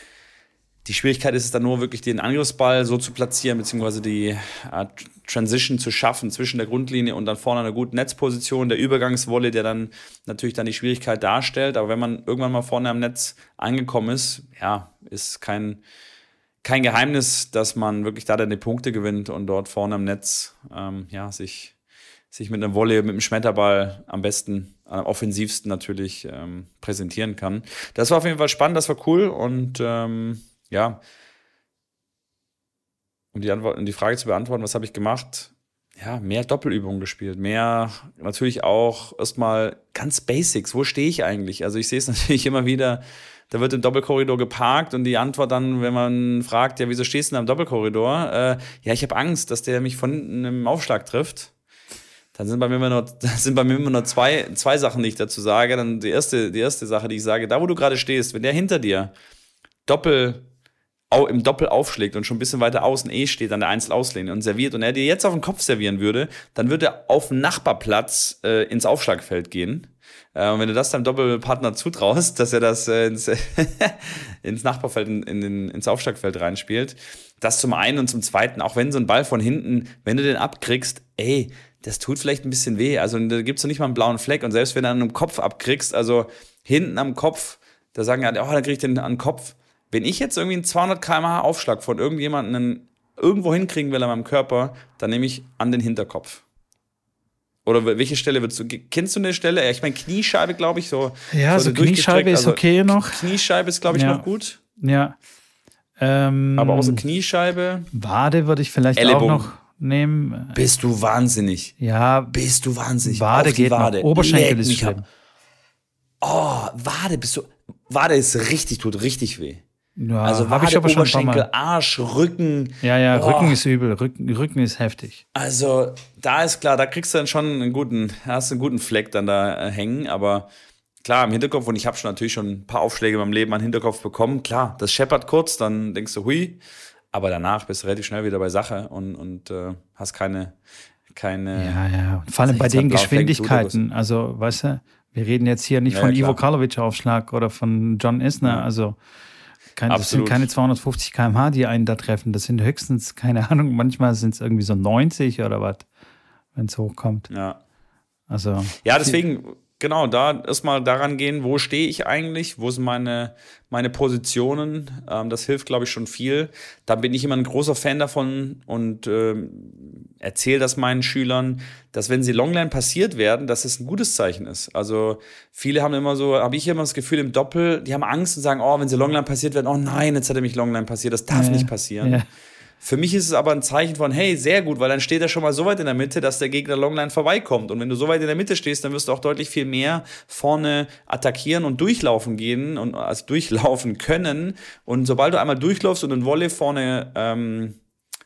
Die Schwierigkeit ist es dann nur wirklich, den Angriffsball so zu platzieren, beziehungsweise die äh, Transition zu schaffen zwischen der Grundlinie und dann vorne einer guten Netzposition, der Übergangswolle, der dann natürlich dann die Schwierigkeit darstellt. Aber wenn man irgendwann mal vorne am Netz angekommen ist, ja, ist kein, kein Geheimnis, dass man wirklich da dann die Punkte gewinnt und dort vorne am Netz ähm, ja, sich sich mit einem Volley, mit einem Schmetterball am besten, am offensivsten natürlich ähm, präsentieren kann. Das war auf jeden Fall spannend, das war cool und ähm, ja, um die, Antwort, um die Frage zu beantworten, was habe ich gemacht? Ja, mehr Doppelübungen gespielt, mehr natürlich auch erstmal ganz Basics. Wo stehe ich eigentlich? Also ich sehe es <laughs> natürlich immer wieder, da wird im Doppelkorridor geparkt und die Antwort dann, wenn man fragt, ja, wieso stehst du denn am Doppelkorridor? Äh, ja, ich habe Angst, dass der mich von einem Aufschlag trifft. Dann sind bei mir immer nur, <laughs> sind bei mir immer nur zwei, zwei Sachen, die ich dazu sage. Dann die erste, die erste Sache, die ich sage, da wo du gerade stehst, wenn der hinter dir Doppel im Doppel aufschlägt und schon ein bisschen weiter außen eh steht an der Einzelauslinie und serviert und er dir jetzt auf den Kopf servieren würde, dann würde er auf den Nachbarplatz äh, ins Aufschlagfeld gehen. Äh, und wenn du das deinem Doppelpartner zutraust, <laughs> dass er das äh, ins, <laughs> ins Nachbarfeld, in, in ins Aufschlagfeld reinspielt, das zum einen und zum zweiten, auch wenn so ein Ball von hinten, wenn du den abkriegst, ey, das tut vielleicht ein bisschen weh. Also da gibt's noch nicht mal einen blauen Fleck. Und selbst wenn du an einem Kopf abkriegst, also hinten am Kopf, da sagen ja, oh, da krieg ich den an den Kopf wenn ich jetzt irgendwie einen 200 km/h Aufschlag von irgendjemandem irgendwo hinkriegen will an meinem Körper, dann nehme ich an den Hinterkopf. Oder welche Stelle würdest du, kennst du eine Stelle? Ich meine, Kniescheibe, glaube ich, so. Ja, so, so Kniescheibe ist also okay noch. Kniescheibe ist, glaube ich, ja. noch gut. Ja. Ähm, Aber außer Kniescheibe. Wade würde ich vielleicht Ellenbogen. auch noch nehmen. Bist du wahnsinnig? Ja. Bist du wahnsinnig? Wade geht Wade. Noch. Oberschenkel Leck ist schlimm. Oh, Wade bist du. Wade ist richtig, tut richtig weh. Ja, also Wade, ich aber Oberschenkel, Arsch, Rücken. Ja, ja, oh. Rücken ist übel. Rücken, Rücken ist heftig. Also, da ist klar, da kriegst du dann schon einen guten, hast einen guten Fleck dann da äh, hängen, aber klar, im Hinterkopf, und ich habe schon natürlich schon ein paar Aufschläge in meinem Leben an den Hinterkopf bekommen, klar, das scheppert kurz, dann denkst du, hui, aber danach bist du relativ schnell wieder bei Sache und, und äh, hast keine, keine. Ja, ja. Vor allem bei den Geschwindigkeiten, also, weißt du, wir reden jetzt hier nicht ja, von Ivo Karlovic-Aufschlag oder von John Isner, ja. also kein, das sind keine 250 km/h, die einen da treffen. Das sind höchstens, keine <laughs> Ahnung, manchmal sind es irgendwie so 90 oder was, wenn es hochkommt. Ja. Also. Ja, deswegen, genau, da erstmal daran gehen, wo stehe ich eigentlich, wo sind meine, meine Positionen. Ähm, das hilft, glaube ich, schon viel. Da bin ich immer ein großer Fan davon und ähm, erzähle das meinen Schülern, dass wenn sie Longline passiert werden, dass es ein gutes Zeichen ist. Also viele haben immer so, habe ich immer das Gefühl im Doppel, die haben Angst und sagen, oh, wenn sie Longline passiert werden, oh nein, jetzt hat er mich Longline passiert, das darf ja, nicht passieren. Ja. Für mich ist es aber ein Zeichen von, hey, sehr gut, weil dann steht er schon mal so weit in der Mitte, dass der Gegner Longline vorbeikommt. Und wenn du so weit in der Mitte stehst, dann wirst du auch deutlich viel mehr vorne attackieren und durchlaufen gehen und also durchlaufen können. Und sobald du einmal durchläufst und einen Volley vorne ähm,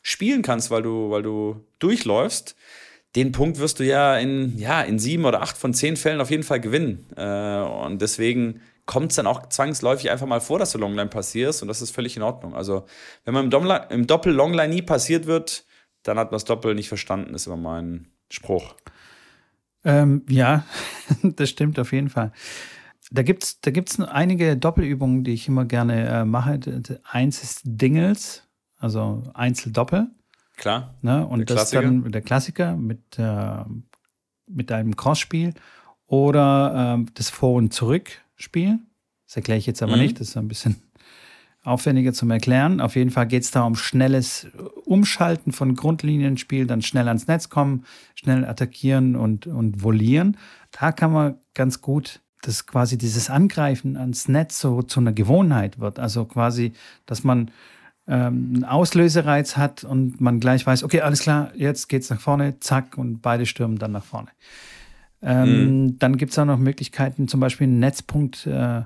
spielen kannst, weil du, weil du durchläufst, den Punkt wirst du ja in, ja, in sieben oder acht von zehn Fällen auf jeden Fall gewinnen. Äh, und deswegen kommt es dann auch zwangsläufig einfach mal vor, dass du Longline passierst und das ist völlig in Ordnung. Also, wenn man im, im Doppel Longline nie passiert wird, dann hat man das Doppel nicht verstanden, ist immer mein Spruch. Ähm, ja, <laughs> das stimmt auf jeden Fall. Da gibt es da gibt's einige Doppelübungen, die ich immer gerne äh, mache. Eins ist Dingles, also Einzeldoppel. Klar. Ne? Und das ist dann der Klassiker mit, äh, mit einem Crossspiel oder äh, das Vor- und Zurück Spiel. Das erkläre ich jetzt aber mhm. nicht, das ist ein bisschen aufwendiger zum Erklären. Auf jeden Fall geht es da um schnelles Umschalten von Grundlinienspiel, dann schnell ans Netz kommen, schnell attackieren und, und volieren. Da kann man ganz gut, dass quasi dieses Angreifen ans Netz so zu einer Gewohnheit wird. Also quasi, dass man ähm, einen Auslösereiz hat und man gleich weiß, okay, alles klar, jetzt geht's nach vorne, zack, und beide stürmen dann nach vorne. Ähm, mhm. Dann gibt es auch noch Möglichkeiten, zum Beispiel einen Netzpunkt äh,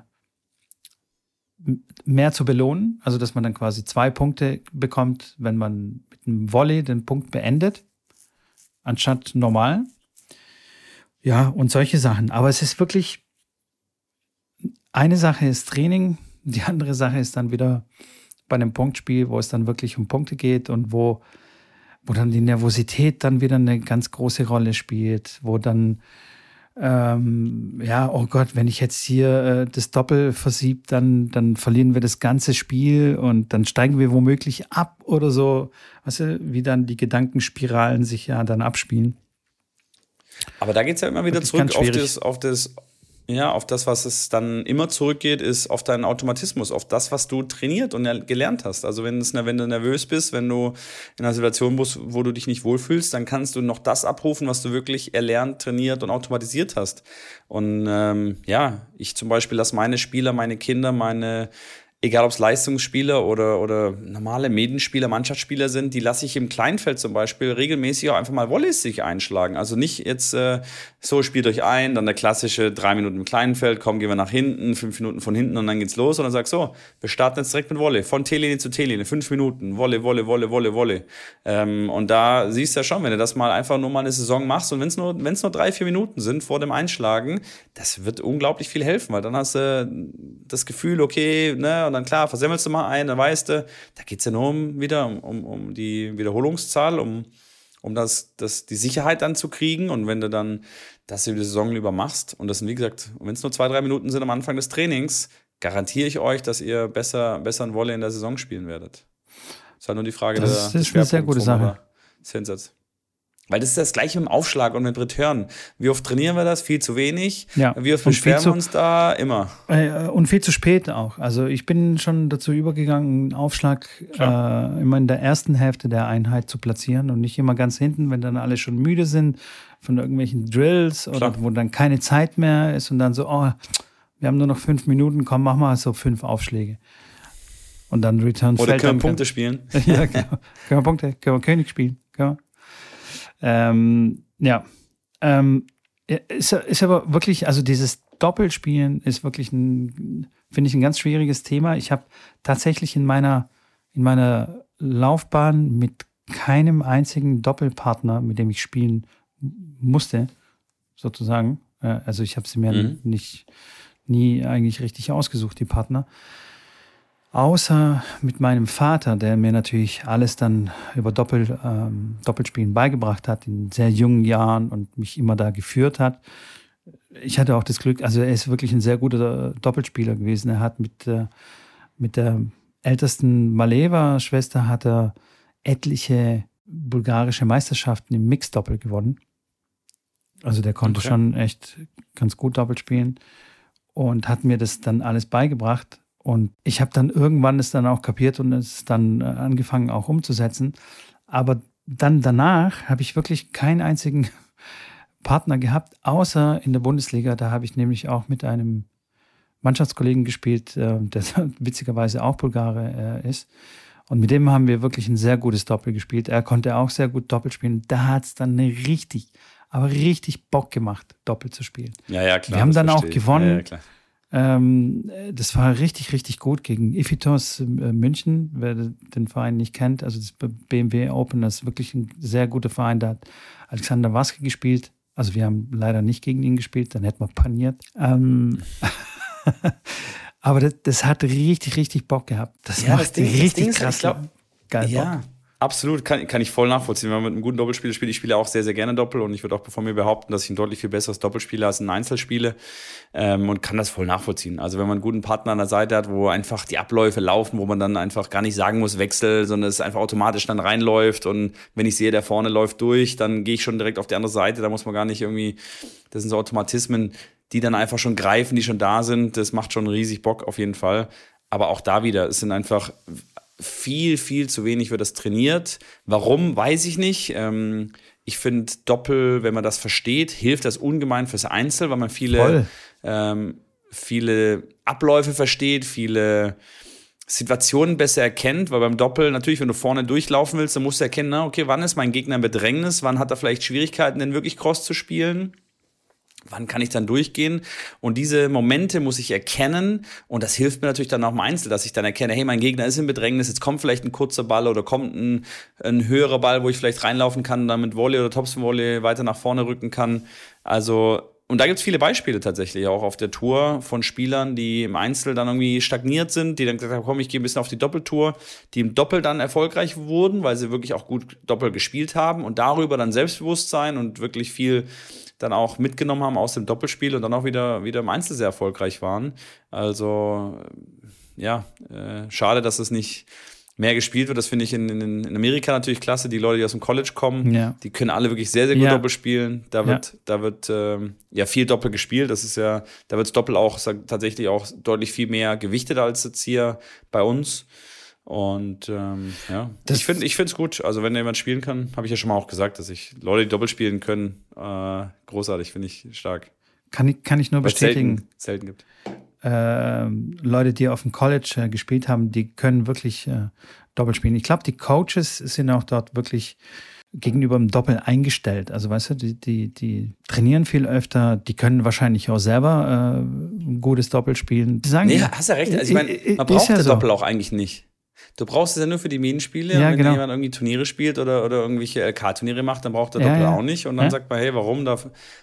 mehr zu belohnen. Also, dass man dann quasi zwei Punkte bekommt, wenn man mit einem Volley den Punkt beendet, anstatt normal. Ja, und solche Sachen. Aber es ist wirklich, eine Sache ist Training, <laughs> die andere Sache ist dann wieder bei einem Punktspiel, wo es dann wirklich um Punkte geht und wo, wo dann die Nervosität dann wieder eine ganz große Rolle spielt, wo dann ähm, ja, oh Gott, wenn ich jetzt hier äh, das Doppel versieb, dann, dann verlieren wir das ganze Spiel und dann steigen wir womöglich ab oder so. Weißt du, wie dann die Gedankenspiralen sich ja dann abspielen. Aber da geht es ja immer wieder zurück auf das, auf das, ja, auf das, was es dann immer zurückgeht, ist auf deinen Automatismus, auf das, was du trainiert und gelernt hast. Also wenn, es, wenn du nervös bist, wenn du in einer Situation bist, wo du dich nicht wohlfühlst, dann kannst du noch das abrufen, was du wirklich erlernt, trainiert und automatisiert hast. Und ähm, ja, ich zum Beispiel lasse meine Spieler, meine Kinder, meine egal ob es Leistungsspieler oder, oder normale Medenspieler, Mannschaftsspieler sind, die lasse ich im Kleinfeld zum Beispiel regelmäßig auch einfach mal Volleys sich einschlagen. Also nicht jetzt äh, so, spielt euch ein, dann der klassische drei Minuten im Kleinfeld, komm, gehen wir nach hinten, fünf Minuten von hinten und dann geht's los. Sondern sag so, wir starten jetzt direkt mit Volley, von T-Linie zu T-Linie, fünf Minuten, Volley, Volley, Volley, Volley, Volley. Ähm, und da siehst du ja schon, wenn du das mal einfach nur mal eine Saison machst und wenn es nur, wenn's nur drei, vier Minuten sind vor dem Einschlagen, das wird unglaublich viel helfen, weil dann hast du das Gefühl, okay, ne, und dann klar, versemmelst du mal einen, dann weißt du, da geht es ja nur um wieder um, um die Wiederholungszahl, um, um das, das, die Sicherheit dann zu kriegen. Und wenn du dann das über die Saison über machst, und das sind, wie gesagt, wenn es nur zwei, drei Minuten sind am Anfang des Trainings, garantiere ich euch, dass ihr besser, besser ein Volley in der Saison spielen werdet. Das ist halt nur die Frage das der, ist eine sehr gute Sache. Zinssatz. Weil das ist das gleiche mit dem Aufschlag und mit Return. Wie oft trainieren wir das? Viel zu wenig. Ja. Wie oft beschweren wir uns da? Immer. Äh, und viel zu spät auch. Also ich bin schon dazu übergegangen, einen Aufschlag äh, immer in der ersten Hälfte der Einheit zu platzieren und nicht immer ganz hinten, wenn dann alle schon müde sind von irgendwelchen Drills oder Klar. wo dann keine Zeit mehr ist und dann so, oh, wir haben nur noch fünf Minuten, komm, mach mal so fünf Aufschläge. Und dann Return Oder können wir Punkte spielen. <laughs> ja, genau. können wir Punkte, können wir König spielen. Können wir. Ähm, ja. Ähm, ist, ist aber wirklich, also dieses Doppelspielen ist wirklich ein, finde ich, ein ganz schwieriges Thema. Ich habe tatsächlich in meiner, in meiner Laufbahn mit keinem einzigen Doppelpartner, mit dem ich spielen musste, sozusagen. Äh, also ich habe sie mir mhm. nicht nie eigentlich richtig ausgesucht, die Partner. Außer mit meinem Vater, der mir natürlich alles dann über Doppel, ähm, Doppelspielen beigebracht hat in sehr jungen Jahren und mich immer da geführt hat. Ich hatte auch das Glück, also er ist wirklich ein sehr guter Doppelspieler gewesen. Er hat mit, äh, mit der ältesten Maleva-Schwester hat er etliche bulgarische Meisterschaften im Mixdoppel gewonnen. Also der konnte okay. schon echt ganz gut Doppel spielen und hat mir das dann alles beigebracht. Und ich habe dann irgendwann es dann auch kapiert und es dann äh, angefangen auch umzusetzen. Aber dann danach habe ich wirklich keinen einzigen <laughs> Partner gehabt, außer in der Bundesliga. Da habe ich nämlich auch mit einem Mannschaftskollegen gespielt, äh, der <laughs> witzigerweise auch Bulgare äh, ist. Und mit dem haben wir wirklich ein sehr gutes Doppel gespielt. Er konnte auch sehr gut Doppel spielen. Da hat es dann richtig, aber richtig Bock gemacht, Doppel zu spielen. Ja, ja, klar. Wir haben dann auch gewonnen. Ja, ja, ähm, das war richtig, richtig gut gegen Ifitos äh, München, wer den Verein nicht kennt. Also das BMW Open, das ist wirklich ein sehr guter Verein. Da hat Alexander Waske gespielt. Also wir haben leider nicht gegen ihn gespielt, dann hätten wir paniert. Ähm, <laughs> aber das, das, hat richtig, richtig Bock gehabt. Das ja, macht das Ding, richtig das Ding krass. Ist, glaub, geil ja. Bock. Absolut, kann, kann ich voll nachvollziehen. Wenn man mit einem guten Doppelspieler spielt, ich spiele auch sehr, sehr gerne Doppel und ich würde auch von mir behaupten, dass ich ein deutlich viel besseres Doppel spiele als ein Einzel spiele ähm, und kann das voll nachvollziehen. Also wenn man einen guten Partner an der Seite hat, wo einfach die Abläufe laufen, wo man dann einfach gar nicht sagen muss, wechsel, sondern es einfach automatisch dann reinläuft und wenn ich sehe, der vorne läuft durch, dann gehe ich schon direkt auf die andere Seite, da muss man gar nicht irgendwie, das sind so Automatismen, die dann einfach schon greifen, die schon da sind. Das macht schon riesig Bock auf jeden Fall. Aber auch da wieder, es sind einfach viel, viel zu wenig wird das trainiert. Warum, weiß ich nicht. Ähm, ich finde Doppel, wenn man das versteht, hilft das ungemein fürs Einzel, weil man viele, ähm, viele Abläufe versteht, viele Situationen besser erkennt, weil beim Doppel natürlich, wenn du vorne durchlaufen willst, dann musst du erkennen, na, okay, wann ist mein Gegner in Bedrängnis, wann hat er vielleicht Schwierigkeiten, denn wirklich Cross zu spielen wann kann ich dann durchgehen? Und diese Momente muss ich erkennen und das hilft mir natürlich dann auch im Einzel, dass ich dann erkenne, hey, mein Gegner ist in Bedrängnis, jetzt kommt vielleicht ein kurzer Ball oder kommt ein, ein höherer Ball, wo ich vielleicht reinlaufen kann dann mit Volley oder Topspin-Volley weiter nach vorne rücken kann. Also und da gibt es viele Beispiele tatsächlich auch auf der Tour von Spielern, die im Einzel dann irgendwie stagniert sind, die dann gesagt haben, komm, ich gehe ein bisschen auf die Doppeltour, die im Doppel dann erfolgreich wurden, weil sie wirklich auch gut Doppel gespielt haben und darüber dann Selbstbewusstsein und wirklich viel dann auch mitgenommen haben aus dem Doppelspiel und dann auch wieder, wieder im Einzel sehr erfolgreich waren. Also ja, äh, schade, dass es nicht mehr gespielt wird. Das finde ich in, in, in, Amerika natürlich klasse. Die Leute, die aus dem College kommen, ja. die können alle wirklich sehr, sehr gut Ja. Doppel spielen. Da wird, da wird ähm, ja viel Doppel gespielt. Das ist ja, da wird Doppel auch sag, tatsächlich auch deutlich viel mehr gewichtet als jetzt hier bei uns. Und ähm, ja, Das- ich finde es gut. Also wenn jemand spielen kann, habe ich ja schon mal auch gesagt, dass ich Leute, die Doppel spielen können, äh, großartig, finde ich stark. Kann ich, kann ich nur Weil es bestätigen. selten, selten gibt. ähm, Leute, die auf dem College äh, gespielt haben, die können wirklich äh, Doppel spielen. Ich glaube, die Coaches sind auch dort wirklich gegenüber dem Doppel eingestellt. Also weißt du, die, die, die trainieren viel öfter, die können wahrscheinlich auch selber äh, ein gutes Doppel spielen. Die sagen, Nee, hast ja recht. Also ich meine, man braucht ja das so. Doppel auch eigentlich nicht. Du brauchst es ja nur für die Minenspiele. Ja, und wenn genau. jemand irgendwie Turniere spielt oder, oder irgendwelche LK-Turniere macht, dann braucht der Ja, Doppel ja. auch nicht. Und dann Ja. sagt man, hey, warum? Da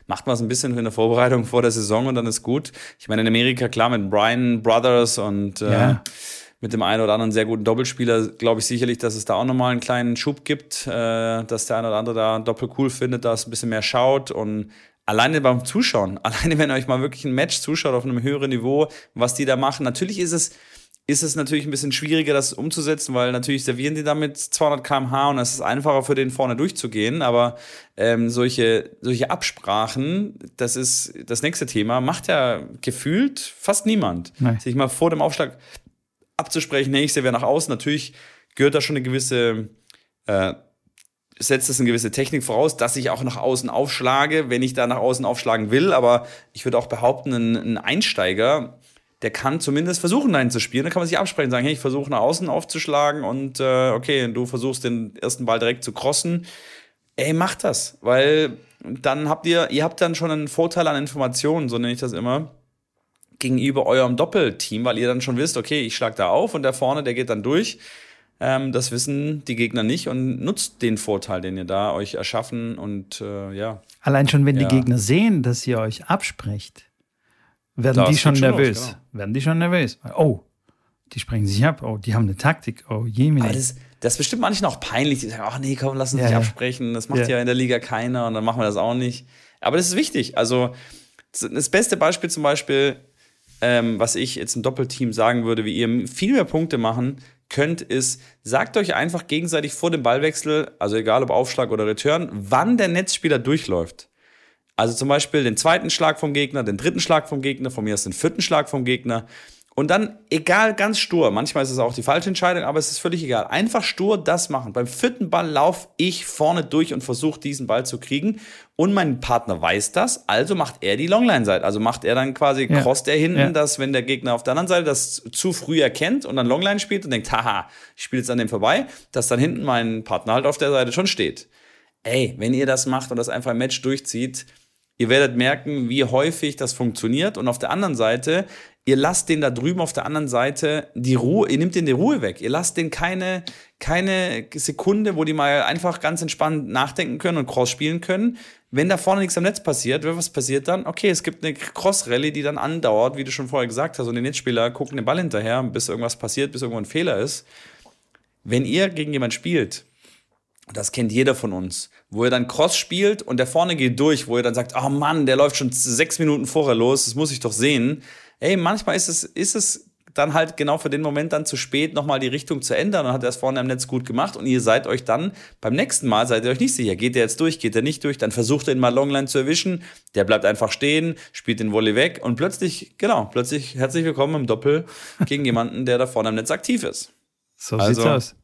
macht man es ein bisschen in der Vorbereitung vor der Saison und dann ist gut. Ich meine, in Amerika, klar, mit Brian Brothers und äh, mit dem einen oder anderen sehr guten Doppelspieler, glaube ich sicherlich, dass es da auch nochmal einen kleinen Schub gibt, äh, dass der eine oder andere da Doppel cool findet, da es ein bisschen mehr schaut und alleine beim Zuschauen, <laughs> alleine wenn ihr euch mal wirklich ein Match zuschaut auf einem höheren Niveau, was die da machen, natürlich ist es ist es natürlich ein bisschen schwieriger, das umzusetzen, weil natürlich servieren die damit 200 km/h und es ist einfacher für den vorne durchzugehen. Aber ähm, solche, solche Absprachen, das ist das nächste Thema, macht ja gefühlt fast niemand. Nein. Sich mal vor dem Aufschlag abzusprechen, hey, ich sehe wer nach außen. Natürlich gehört da schon eine gewisse, äh, setzt es eine gewisse Technik voraus, dass ich auch nach außen aufschlage, wenn ich da nach außen aufschlagen will. Aber ich würde auch behaupten, ein, ein Einsteiger, der kann zumindest versuchen, dahin zu spielen. Da kann man sich absprechen, sagen, hey, ich versuche nach außen aufzuschlagen und äh, okay, du versuchst den ersten Ball direkt zu crossen. Ey, macht das, weil dann habt ihr, ihr habt dann schon einen Vorteil an Informationen, so nenne ich das immer gegenüber eurem Doppelteam, weil ihr dann schon wisst, okay, ich schlag da auf und der vorne, der geht dann durch. Ähm, das wissen die Gegner nicht und nutzt den Vorteil, den ihr da euch erschaffen und äh, ja. Allein schon, wenn Ja. die Gegner sehen, dass ihr euch absprecht, werden Das die schon schon los, nervös. genau. Werden die schon nervös. Oh, die sprechen sich ab. Oh, die haben eine Taktik. Oh. Aber das, das ist bestimmt manchen auch peinlich, die sagen, ach nee, komm, lass uns Ja, nicht ja. absprechen, das macht Ja. ja in der Liga keiner und dann machen wir das auch nicht. Aber das ist wichtig. Also das beste Beispiel zum Beispiel, ähm, was ich jetzt im Doppelteam sagen würde, wie ihr viel mehr Punkte machen könnt, ist, sagt euch einfach gegenseitig vor dem Ballwechsel, also egal ob Aufschlag oder Return, wann der Netzspieler durchläuft. Also zum Beispiel den zweiten Schlag vom Gegner, den dritten Schlag vom Gegner, von mir ist den vierten Schlag vom Gegner. Und dann, egal, ganz stur, manchmal ist es auch die falsche Entscheidung, aber es ist völlig egal. Einfach stur das machen. Beim vierten Ball laufe ich vorne durch und versuche diesen Ball zu kriegen. Und mein Partner weiß das, also macht er die Longline-Seite. Also macht er dann quasi, Ja. crosst er hinten, Ja. dass wenn der Gegner auf der anderen Seite das zu früh erkennt und dann Longline spielt und denkt, haha, ich spiele jetzt an dem vorbei, dass dann hinten mein Partner halt auf der Seite schon steht. Ey, wenn ihr das macht und das einfach im Match durchzieht, ihr werdet merken, wie häufig das funktioniert. Und auf der anderen Seite, ihr lasst den da drüben auf der anderen Seite die Ruhe, ihr nehmt den die Ruhe weg. Ihr lasst den keine, keine Sekunde, wo die mal einfach ganz entspannt nachdenken können und Cross spielen können. Wenn da vorne nichts am Netz passiert, was passiert dann? Okay, es gibt eine Cross-Rallye, die dann andauert, wie du schon vorher gesagt hast. Und die Netzspieler gucken den Ball hinterher, bis irgendwas passiert, bis irgendwo ein Fehler ist. Wenn ihr gegen jemanden spielt, das kennt jeder von uns, wo ihr dann Cross spielt und der vorne geht durch, wo ihr dann sagt, oh Mann, der läuft schon sechs Minuten vorher los, das muss ich doch sehen. Ey, manchmal ist es, ist es dann halt genau für den Moment dann zu spät, nochmal die Richtung zu ändern und hat er es vorne im Netz gut gemacht und ihr seid euch dann beim nächsten Mal, seid ihr euch nicht sicher, geht der jetzt durch, geht der nicht durch, dann versucht er ihn mal Longline zu erwischen, der bleibt einfach stehen, spielt den Volley weg und plötzlich, genau, plötzlich herzlich willkommen im Doppel gegen jemanden, der da vorne im Netz aktiv ist. So Also- sieht's aus.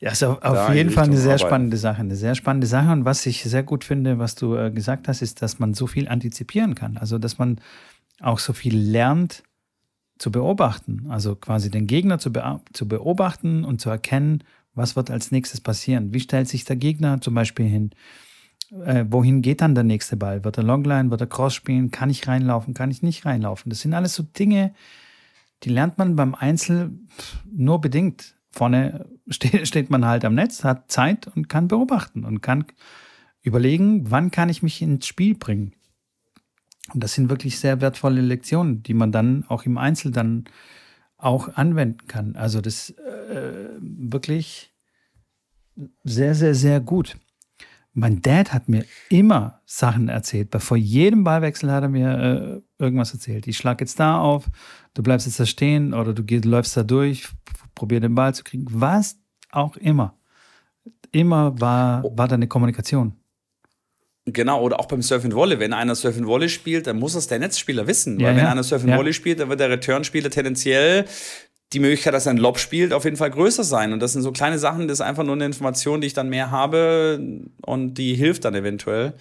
Ja, ist auf, jeden Fall eine sehr arbeiten. spannende Sache. Eine sehr spannende Sache. Und was ich sehr gut finde, was du äh, gesagt hast, ist, dass man so viel antizipieren kann. Also, dass man auch so viel lernt zu beobachten. Also quasi den Gegner zu, bea zu beobachten und zu erkennen, was wird als nächstes passieren. Wie stellt sich der Gegner zum Beispiel hin? Äh, wohin geht dann der nächste Ball? Wird er Longline, wird er Cross spielen? Kann ich reinlaufen? Kann ich nicht reinlaufen? Das sind alles so Dinge, die lernt man beim Einzel nur bedingt. Vorne steht, <laughs> steht man halt am Netz, hat Zeit und kann beobachten und kann überlegen, wann kann ich mich ins Spiel bringen. Und das sind wirklich sehr wertvolle Lektionen, die man dann auch im Einzel dann auch anwenden kann. Also das äh, wirklich sehr, sehr, sehr gut. Mein Dad hat mir immer Sachen erzählt. Vor jedem Ballwechsel hat er mir äh, irgendwas erzählt. Ich schlag jetzt da auf, du bleibst jetzt da stehen oder du gehst, läufst da durch, probier den Ball zu kriegen, was auch immer. Immer war, war da eine Kommunikation. Genau, oder auch beim Surf and Volley. Wenn einer Surf and Volley spielt, dann muss das der Netzspieler wissen. Ja, Weil wenn ja. einer Surf and Ja. Volley spielt, dann wird der Returnspieler tendenziell die Möglichkeit, dass er ein Lob spielt, auf jeden Fall größer sein. Und das sind so kleine Sachen, das ist einfach nur eine Information, die ich dann mehr habe und die hilft dann eventuell.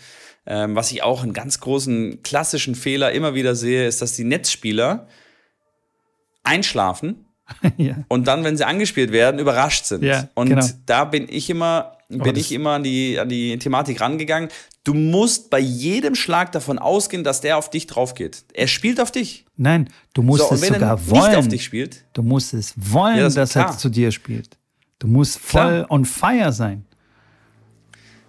Ähm, was ich auch einen ganz großen klassischen Fehler immer wieder sehe, ist, dass die Netzspieler einschlafen <laughs> ja. und dann, wenn sie angespielt werden, überrascht sind. Ja, und genau. da bin ich immer, bin das- ich immer an die, an die Thematik rangegangen. Du musst bei jedem Schlag davon ausgehen, dass der auf dich drauf geht. Er spielt auf dich. Nein, du musst So, es sogar er wollen. nicht auf dich spielt, Du musst es wollen, Ja, das- dass er klar. zu dir spielt. Du musst voll Klar. on fire sein.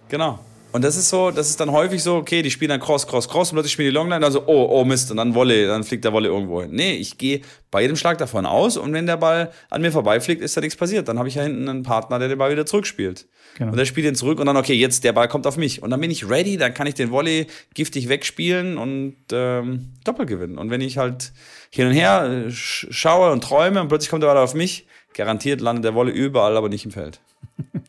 genau. Und das ist so, das ist dann häufig so, okay, die spielen dann Cross, Cross, Cross und plötzlich spielen die Longline, dann so, oh, oh Mist, und dann Volley, dann fliegt der Volley irgendwo hin. Nee, ich gehe bei jedem Schlag davon aus und wenn der Ball an mir vorbeifliegt, ist da nichts passiert. Dann habe ich ja hinten einen Partner, der den Ball wieder zurückspielt. Genau. Und der spielt ihn zurück und dann, okay, jetzt der Ball kommt auf mich. Und dann bin ich ready, dann kann ich den Volley giftig wegspielen und ähm, Doppel gewinnen. Und wenn ich halt hin und her äh, sch schaue und träume und plötzlich kommt der Ball auf mich, garantiert landet der Volley überall, aber nicht im Feld. <laughs>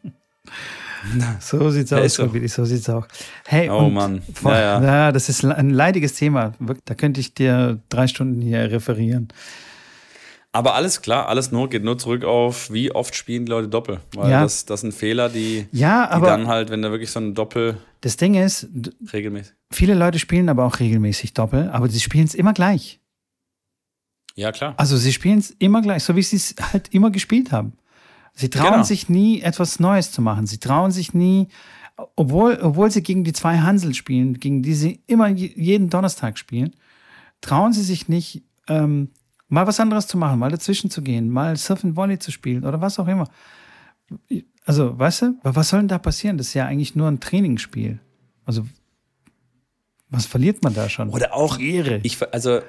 <laughs> So sieht's Ja, aus, so. Willi, so sieht's auch. Hey, Oh Mann. Vor, Ja, ja, ja. das ist ein leidiges Thema. Da könnte ich dir drei Stunden hier referieren. Aber alles klar, alles nur, geht nur zurück auf, wie oft spielen die Leute Doppel. Weil Ja. das, das sind Fehler, die, Ja, die dann halt, wenn da wirklich so ein Doppel das Ding ist, regelmäßig. viele Leute spielen aber auch regelmäßig Doppel, aber sie spielen es immer gleich. Ja, klar. Also sie spielen es immer gleich, so wie sie es halt immer gespielt haben. Sie trauen Genau. sich nie, etwas Neues zu machen. Sie trauen sich nie, obwohl, obwohl sie gegen die zwei Hansel spielen, gegen die sie immer je- jeden Donnerstag spielen, trauen sie sich nicht, ähm, mal was anderes zu machen, mal dazwischen zu gehen, mal Surf and Volley zu spielen oder was auch immer. Also, weißt du, was soll denn da passieren? Das ist ja eigentlich nur ein Trainingsspiel. Also, was verliert man da schon? Oder auch, Ehre. ich, also,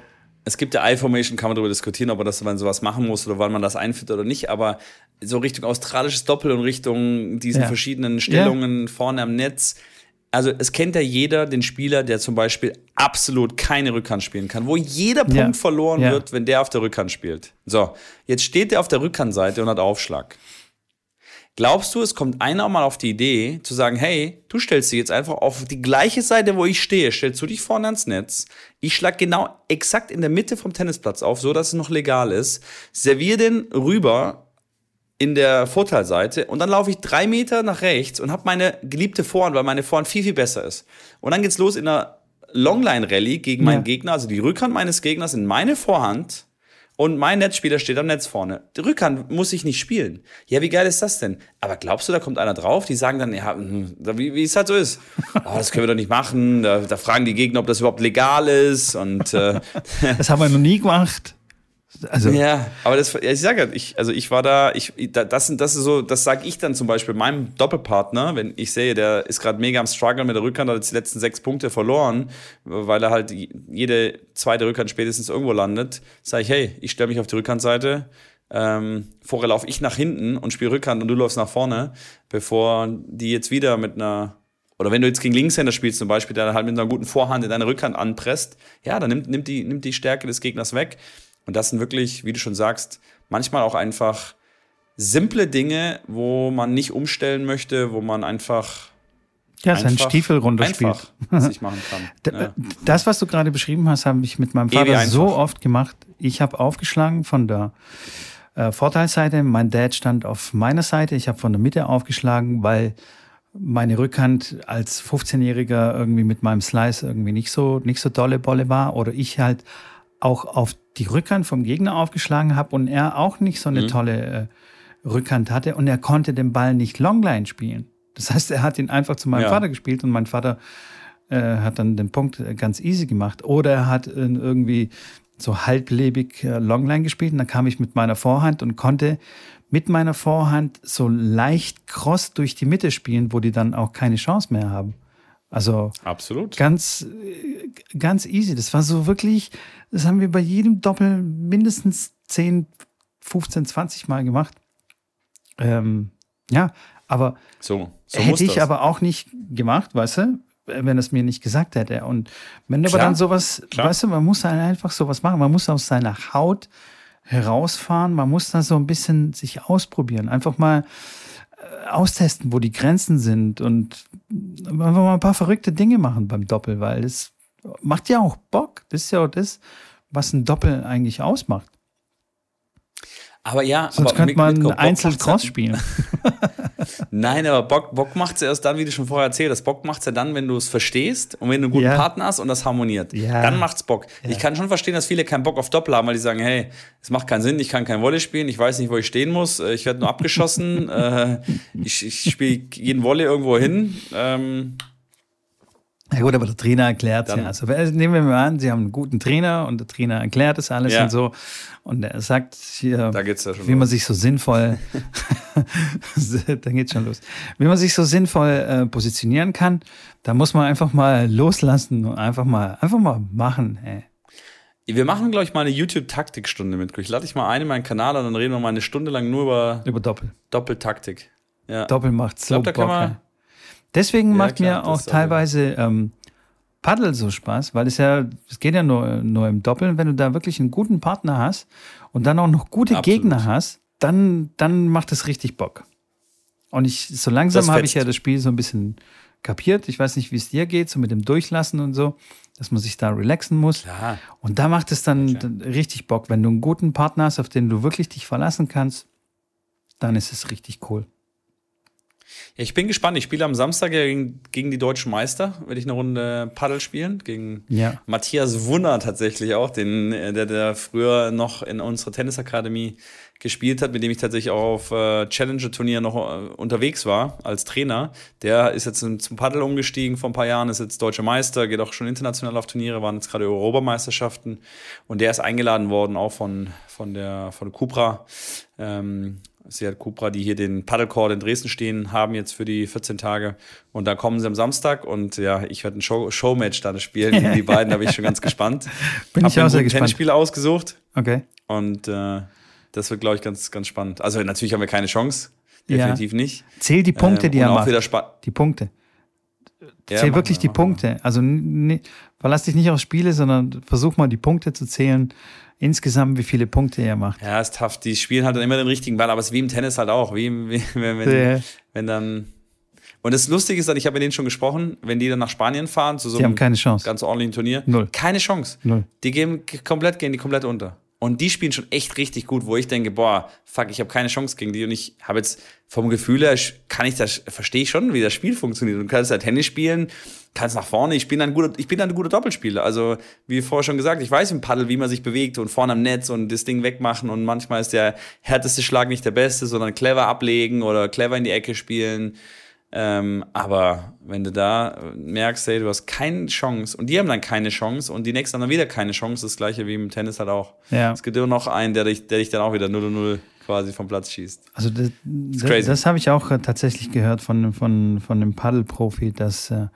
es gibt ja I-Formation, kann man darüber diskutieren, ob man das, man sowas machen muss oder wann man das einführt oder nicht, aber so Richtung australisches Doppel und Richtung diesen Ja. verschiedenen Stellungen vorne am Netz. Also, es kennt ja jeder den Spieler, der zum Beispiel absolut keine Rückhand spielen kann, wo jeder Punkt Ja. verloren Ja. wird, wenn der auf der Rückhand spielt. So, jetzt steht der auf der Rückhandseite und hat Aufschlag. Glaubst du, es kommt einer mal auf die Idee zu sagen, hey, du stellst dich jetzt einfach auf die gleiche Seite, wo ich stehe, stellst du dich vorne ans Netz, ich schlag genau exakt in der Mitte vom Tennisplatz auf, so dass es noch legal ist, servier den rüber in der Vorteilseite und dann laufe ich drei Meter nach rechts und habe meine geliebte Vorhand, weil meine Vorhand viel, viel besser ist. Und dann geht's los in einer Longline-Rallye gegen meinen Ja. Gegner, also die Rückhand meines Gegners in meine Vorhand und mein Netzspieler steht am Netz vorne. Die Rückhand muss ich nicht spielen. Ja, wie geil ist das denn? Aber glaubst du, da kommt einer drauf, die sagen dann, ja, hm, wie, wie es halt so ist. <laughs> Oh, das können wir doch nicht machen. Da, da fragen die Gegner, ob das überhaupt legal ist. Und äh, <laughs> Das haben wir noch nie gemacht. Also, ja, aber das, ich sage ja, ich, also ich war da, ich, da- das, sind- das ist so, das sage ich dann zum Beispiel meinem Doppelpartner, wenn ich sehe, der ist gerade mega am Struggle mit der Rückhand, hat jetzt die letzten sechs Punkte verloren, weil er halt jede zweite Rückhand spätestens irgendwo landet, sage ich, hey, ich stelle mich auf die Rückhandseite, ähm, vorher laufe ich nach hinten und spiele Rückhand und du läufst nach vorne, bevor die jetzt wieder mit einer oder wenn du jetzt gegen Linkshänder spielst zum Beispiel, der halt mit einer guten Vorhand in deine Rückhand anpresst, ja, dann nimmt, nimmt, die, nimmt die Stärke des Gegners weg. Und das sind wirklich, wie du schon sagst, manchmal auch einfach simple Dinge, wo man nicht umstellen möchte, wo man einfach, ja, seinen Stiefel runterspielt. einfach <laughs> sich machen kann. Ja. Das, was du gerade beschrieben hast, habe ich mit meinem Vater so oft gemacht. Ich habe aufgeschlagen von der äh, Vorteilsseite. Mein Dad stand auf meiner Seite. Ich habe von der Mitte aufgeschlagen, weil meine Rückhand als 15-Jähriger irgendwie mit meinem Slice irgendwie nicht so, nicht so dolle Bolle war. Oder ich halt auch auf die Rückhand vom Gegner aufgeschlagen habe und er auch nicht so eine tolle äh, Rückhand hatte und er konnte den Ball nicht Longline spielen. Das heißt, er hat ihn einfach zu meinem Ja. Vater gespielt und mein Vater äh, hat dann den Punkt äh, ganz easy gemacht. Oder er hat äh, irgendwie so halblebig äh, Longline gespielt und dann kam ich mit meiner Vorhand und konnte mit meiner Vorhand so leicht cross durch die Mitte spielen, wo die dann auch keine Chance mehr haben. Also Absolut. ganz, ganz easy. Das war so wirklich, das haben wir bei jedem Doppel mindestens 10, 15, 20 Mal gemacht. Ähm, ja, aber So, so hätte ich das. aber auch nicht gemacht, weißt du, wenn es mir nicht gesagt hätte. Und wenn du aber dann sowas, klar. weißt du, man muss halt einfach sowas machen. Man muss aus seiner Haut herausfahren. Man muss da so ein bisschen sich ausprobieren. Einfach mal austesten, wo die Grenzen sind und einfach mal ein paar verrückte Dinge machen beim Doppel, weil das macht ja auch Bock. Das ist ja auch das, was ein Doppel eigentlich ausmacht. Aber ja, Sonst aber könnte man Bock einzeln Cross ja- spielen. <laughs> Nein, aber Bock, Bock macht es erst dann, wie du schon vorher erzählt hast. Bock macht es ja dann, wenn du es verstehst und wenn du einen guten Ja. Partner hast und das harmoniert. Ja. Dann macht's Bock. Ich kann schon verstehen, dass viele keinen Bock auf Doppel haben, weil die sagen, hey, es macht keinen Sinn, ich kann kein Volley spielen, ich weiß nicht, wo ich stehen muss, äh, ich werde nur abgeschossen, <laughs> äh, ich, ich spiele jeden Volley irgendwo hin. Ähm, Ja gut, aber der Trainer erklärt es ja. Also also nehmen wir mal an, Sie haben einen guten Trainer und der Trainer erklärt es alles Ja. und so. Und er sagt hier, Da ja wie man los. sich so sinnvoll, <laughs> dann geht's schon los. Wie man sich so sinnvoll äh, positionieren kann, da muss man einfach mal loslassen und einfach mal, einfach mal machen. Ey. wir machen, glaube ich, mal eine YouTube-Taktikstunde mit. Ich lade dich mal ein in meinen Kanal und dann reden wir mal eine Stunde lang nur über Über Doppel. Doppeltaktik. Ja. Doppel macht so glaub, da kann man-. Deswegen Ja, macht klar, mir auch teilweise ähm, Paddel so Spaß, weil es ja, es geht ja nur, nur im Doppeln, wenn du da wirklich einen guten Partner hast und dann auch noch gute Absolut. Gegner hast, dann, dann macht es richtig Bock. Und ich, so langsam habe ich ja das Spiel so ein bisschen kapiert. Ich weiß nicht, wie es dir geht, so mit dem Durchlassen und so, dass man sich da relaxen muss. Ja. Und da macht es dann klar. dann richtig Bock. Wenn du einen guten Partner hast, auf den du wirklich dich verlassen kannst, dann ist es richtig cool. Ja, ich bin gespannt. Ich spiele am Samstag ja gegen, gegen die deutschen Meister. Werde ich eine Runde Paddel spielen. Gegen Ja. Matthias Wunner tatsächlich auch, den, äh, der, der früher noch in unserer Tennisakademie gespielt hat, mit dem ich tatsächlich auch auf äh, Challenger-Turnier noch äh, unterwegs war als Trainer. Der ist jetzt zum zum Paddel umgestiegen vor ein paar Jahren, ist jetzt deutscher Meister, geht auch schon international auf Turniere, waren jetzt gerade Europameisterschaften und der ist eingeladen worden auch von, von der von Cupra. Ähm, Sie hat Cupra, die hier den Paddlecourt in Dresden stehen, haben jetzt für die 14 Tage. Und da kommen sie am Samstag und ja, ich werde ein Show Showmatch dann spielen gegen die beiden, da bin ich schon ganz gespannt. <laughs> Bin Hab ich auch sehr gespannt. Tennisspieler ausgesucht Okay. und äh, das wird, glaube ich, ganz, ganz spannend. Also natürlich haben wir keine Chance. Ja. Definitiv nicht. Zähl die Punkte, Ähm, die er macht. Die Punkte. Ja, Zähl wirklich wir, die. Punkte. Also verlass dich nicht auf Spiele, sondern versuch mal die Punkte zu zählen. Insgesamt, wie viele Punkte er macht. Ja, ist tough. Die spielen halt dann immer den richtigen Ball, aber es ist wie im Tennis halt auch. Wie, im- wie <laughs> wenn, wenn, Ja. wenn dann. Und das Lustige ist, dann, ich habe mit denen schon gesprochen, wenn die dann nach Spanien fahren, zu so Die haben einem keine Chance. ganz ordentlichen Turnier, Null. keine Chance. Null. Die gehen komplett, gehen die komplett unter. Und die spielen schon echt richtig gut, wo ich denke, boah, fuck, ich habe keine Chance gegen die. Und ich habe jetzt vom Gefühl her, kann ich das, verstehe ich schon, wie das Spiel funktioniert. Du kannst ja Tennis spielen, kannst nach vorne. Ich bin ein guter, ich bin ein guter Doppelspieler. Also, wie vorher schon gesagt, ich weiß im Paddel, wie man sich bewegt und vorne am Netz und das Ding wegmachen. Und manchmal ist der härteste Schlag nicht der beste, sondern clever ablegen oder clever in die Ecke spielen. Ähm, aber wenn du da äh, merkst, hey, du hast keine Chance und die haben dann keine Chance und die nächsten haben dann wieder keine Chance, das gleiche wie im Tennis halt auch. Ja. Es gibt immer noch einen, der dich, der dich dann auch wieder 0-0 quasi vom Platz schießt. Also das, das, das habe ich auch äh, tatsächlich gehört von, von, von einem Paddelprofi, dass äh,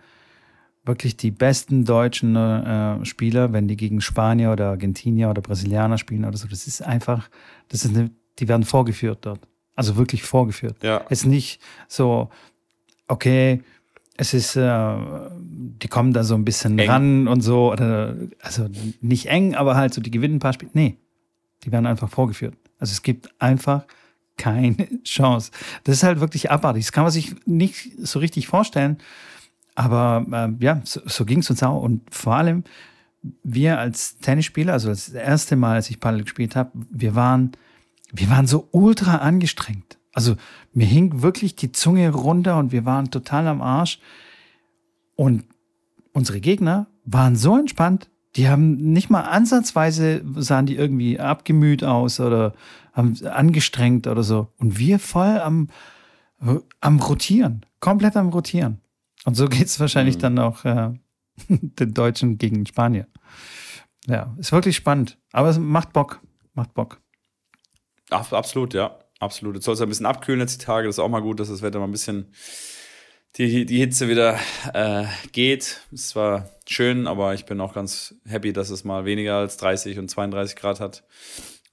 wirklich die besten deutschen äh, Spieler, wenn die gegen Spanier oder Argentinier oder Brasilianer spielen oder so, das ist einfach, das ist eine, die werden vorgeführt dort. Also wirklich vorgeführt. Ja. Es ist nicht so, okay, es ist, äh, die kommen da so ein bisschen Eng. ran und so, oder, also nicht eng, aber halt so, die gewinnen ein paar Spiele. Nee, die werden einfach vorgeführt. Also es gibt einfach keine <laughs> Chance. Das ist halt wirklich abartig. Das kann man sich nicht so richtig vorstellen. Aber ähm, ja, so, so ging es uns auch. Und vor allem, wir als Tennisspieler, also das erste Mal, als ich Paddel gespielt habe, wir waren, wir waren so ultra angestrengt. Also mir hing wirklich die Zunge runter und wir waren total am Arsch. Und unsere Gegner waren so entspannt, die haben nicht mal ansatzweise sahen die irgendwie abgemüht aus oder haben angestrengt oder so. Und wir voll am, am Rotieren, komplett am Rotieren. Und so geht es wahrscheinlich dann auch äh, <laughs> den Deutschen gegen Spanier. Ja, ist wirklich spannend. Aber es macht Bock. Macht Bock. Ach, absolut, ja. Absolut. Jetzt soll es ein bisschen abkühlen jetzt die Tage. Das ist auch mal gut, dass das Wetter mal ein bisschen die, die Hitze wieder äh, geht. Es war schön, aber ich bin auch ganz happy, dass es mal weniger als 30 und 32 Grad hat.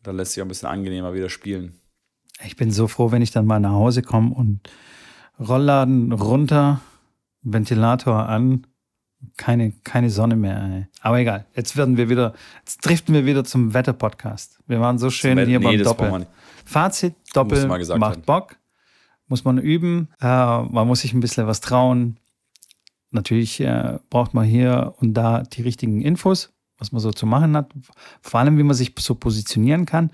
Dann lässt sich auch ein bisschen angenehmer wieder spielen. Ich bin so froh, wenn ich dann mal nach Hause komme und Rollladen runter, Ventilator an Keine, keine Sonne mehr. Ey. Aber egal, jetzt werden wir wieder, jetzt driften wir wieder zum Wetter-Podcast. Wir waren so schön hier nee, beim Doppel. Fazit, Doppel macht werden. Bock. Muss man üben. Äh, man muss sich ein bisschen was trauen. Natürlich äh, braucht man hier und da die richtigen Infos, was man so zu machen hat. Vor allem, wie man sich so positionieren kann.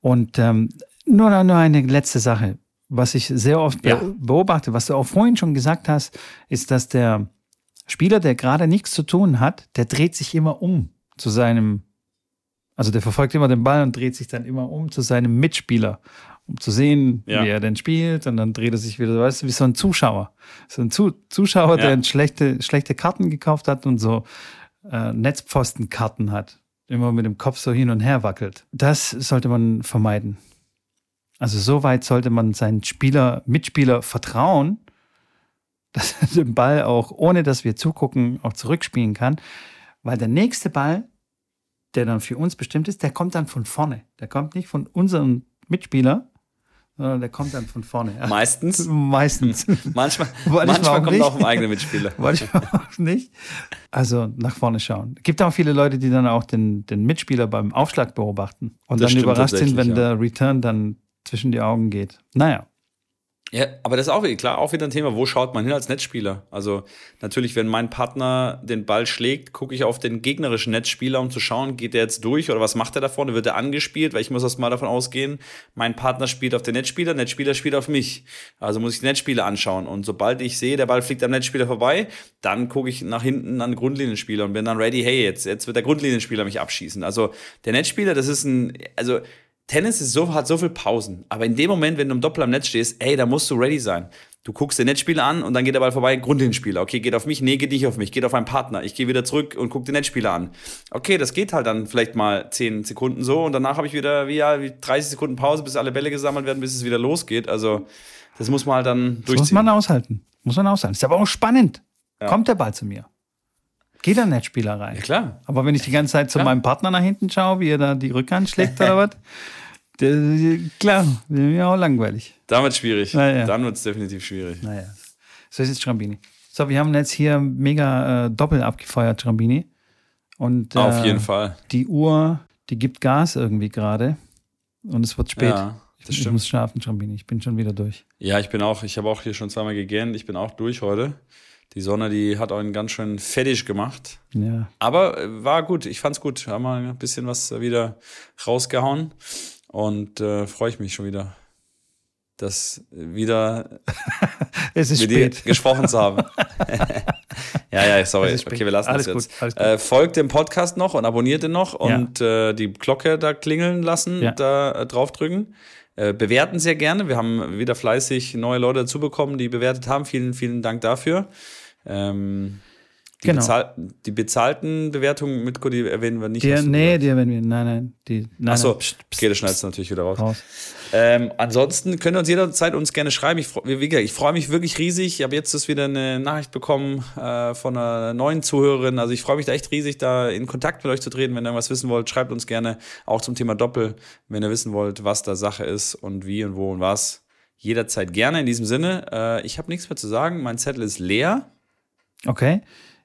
Und ähm, nur, nur eine letzte Sache, was ich sehr oft Ja. beobachte, was du auch vorhin schon gesagt hast, ist, dass der Spieler, der gerade nichts zu tun hat, der dreht sich immer um zu seinem, also der verfolgt immer den Ball und dreht sich dann immer um zu seinem Mitspieler, um zu sehen, Ja. wie er denn spielt. Und dann dreht er sich wieder, weißt du, wie so ein Zuschauer. So ein Zu Zuschauer, Ja. der schlechte, schlechte Karten gekauft hat und so äh, Netzpfostenkarten hat. Immer mit dem Kopf so hin und her wackelt. Das sollte man vermeiden. Also so weit sollte man seinen Spieler, Mitspieler vertrauen, dass <laughs> er den Ball auch, ohne dass wir zugucken, auch zurückspielen kann. Weil der nächste Ball, der dann für uns bestimmt ist, der kommt dann von vorne. Der kommt nicht von unserem Mitspieler, sondern der kommt dann von vorne. Meistens. <laughs> Meistens. <laughs> Manchmal, manchmal kommt nicht. auch ein eigener Mitspieler. Wollte ich auch nicht. Also nach vorne schauen. Gibt auch viele Leute, die dann auch den, den Mitspieler beim Aufschlag beobachten und Das dann überrascht sind, wenn ja. der Return dann zwischen die Augen geht. Naja, Ja, aber das ist auch wieder klar, auch wieder ein Thema, wo schaut man hin als Netzspieler? Also natürlich, wenn mein Partner den Ball schlägt, gucke ich auf den gegnerischen Netzspieler, um zu schauen, geht der jetzt durch oder was macht er da vorne? Wird er angespielt? Weil ich muss erst mal davon ausgehen, mein Partner spielt auf den Netzspieler, Netzspieler spielt auf mich. Also muss ich den Netzspieler anschauen. Und sobald ich sehe, der Ball fliegt am Netzspieler vorbei, dann gucke ich nach hinten an den Grundlinienspieler und bin dann ready, hey, jetzt, jetzt wird der Grundlinienspieler mich abschießen. Also der Netzspieler, das ist ein, also Tennis ist so, hat so viel Pausen. Aber in dem Moment, wenn du im Doppel am Netz stehst, ey, da musst du ready sein. Du guckst den Netzspieler an und dann geht der Ball vorbei, Grundlinienspieler. Okay, geht auf mich, nee, geht nicht auf mich, geht auf einen Partner. Ich gehe wieder zurück und guck den Netzspieler an. Okay, das geht halt dann vielleicht mal 10 Sekunden so und danach habe ich wieder wie, ja, wie 30 Sekunden Pause, bis alle Bälle gesammelt werden, bis es wieder losgeht. Also das muss man halt dann das muss durchziehen. man aushalten. Muss man aushalten. Ist aber auch spannend. Kommt der Ball zu mir? Geht der Netzspieler rein? Ja, klar. Aber wenn ich die ganze Zeit zu Ja. meinem Partner nach hinten schaue, wie er da die Rückhand schlägt oder was, <laughs> klar, wäre mir auch langweilig. Dann wird's schwierig. Ja, ja. Dann wird's definitiv schwierig. Naja. So ist es Schrambini. So, wir haben jetzt hier mega äh, Doppel abgefeuert, Schrambini. Und äh, Auf jeden Fall. die Uhr, die gibt Gas irgendwie gerade. Und es wird spät. Ja, das ich stimmt. muss schlafen, Schrambini. Ich bin schon wieder durch. Ja, ich bin auch, ich habe auch hier schon zweimal gegähnt. Ich bin auch durch heute. Die Sonne, die hat einen ganz schön fettig gemacht. Ja. Aber äh, war gut, ich fand's gut. Haben wir ein bisschen was wieder rausgehauen. Und äh, freue ich mich schon wieder, das wieder <laughs> Es ist mit dir spät. <laughs> gesprochen zu haben. ja, ja, sorry. Okay, wir lassen Alles das gut, jetzt. alles gut. Äh, folgt dem Podcast noch und abonniert den noch Ja. und äh, die Glocke da klingeln lassen, Ja. da äh, draufdrücken. Äh, bewerten sehr gerne. Wir haben wieder fleißig neue Leute dazu bekommen, die bewertet haben. Vielen, vielen Dank dafür. Ähm, die, Genau. bezahl die bezahlten Bewertungen mit die erwähnen wir nicht. Die, nee, die wenn wir. Nein, nein. Die, nein, Achso, okay, das schneidest du natürlich wieder raus. raus. Ähm, ansonsten könnt ihr uns jederzeit uns gerne schreiben. Ich, ich freue mich wirklich riesig. Ich habe jetzt das wieder eine Nachricht bekommen äh, von einer neuen Zuhörerin. Also ich freue mich da echt riesig, da in Kontakt mit euch zu treten. Wenn ihr irgendwas wissen wollt, schreibt uns gerne auch zum Thema Doppel, wenn ihr wissen wollt, was da Sache ist und wie und wo und was. Jederzeit gerne. In diesem Sinne, äh, ich habe nichts mehr zu sagen. Mein Zettel ist leer. Okay.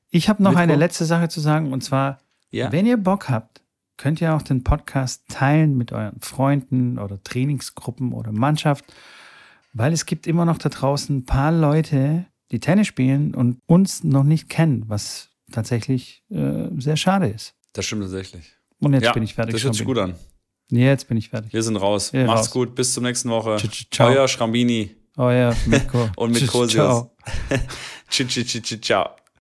Ich habe noch eine letzte Sache zu sagen und zwar, Ja. wenn ihr Bock habt, könnt ihr auch den Podcast teilen mit euren Freunden oder Trainingsgruppen oder Mannschaft, weil es gibt immer noch da draußen ein paar Leute, die Tennis spielen und uns noch nicht kennen, was tatsächlich äh, sehr schade ist. Das stimmt tatsächlich. Und jetzt ja, bin ich fertig. das hört sich gut an. Jetzt bin ich fertig. Wir sind raus. Ja, Macht's raus. gut. Bis zur nächsten Woche. Ciao. Euer Schrambini Euer Mitko. <laughs> und mit ciao. <laughs> 去去去去叫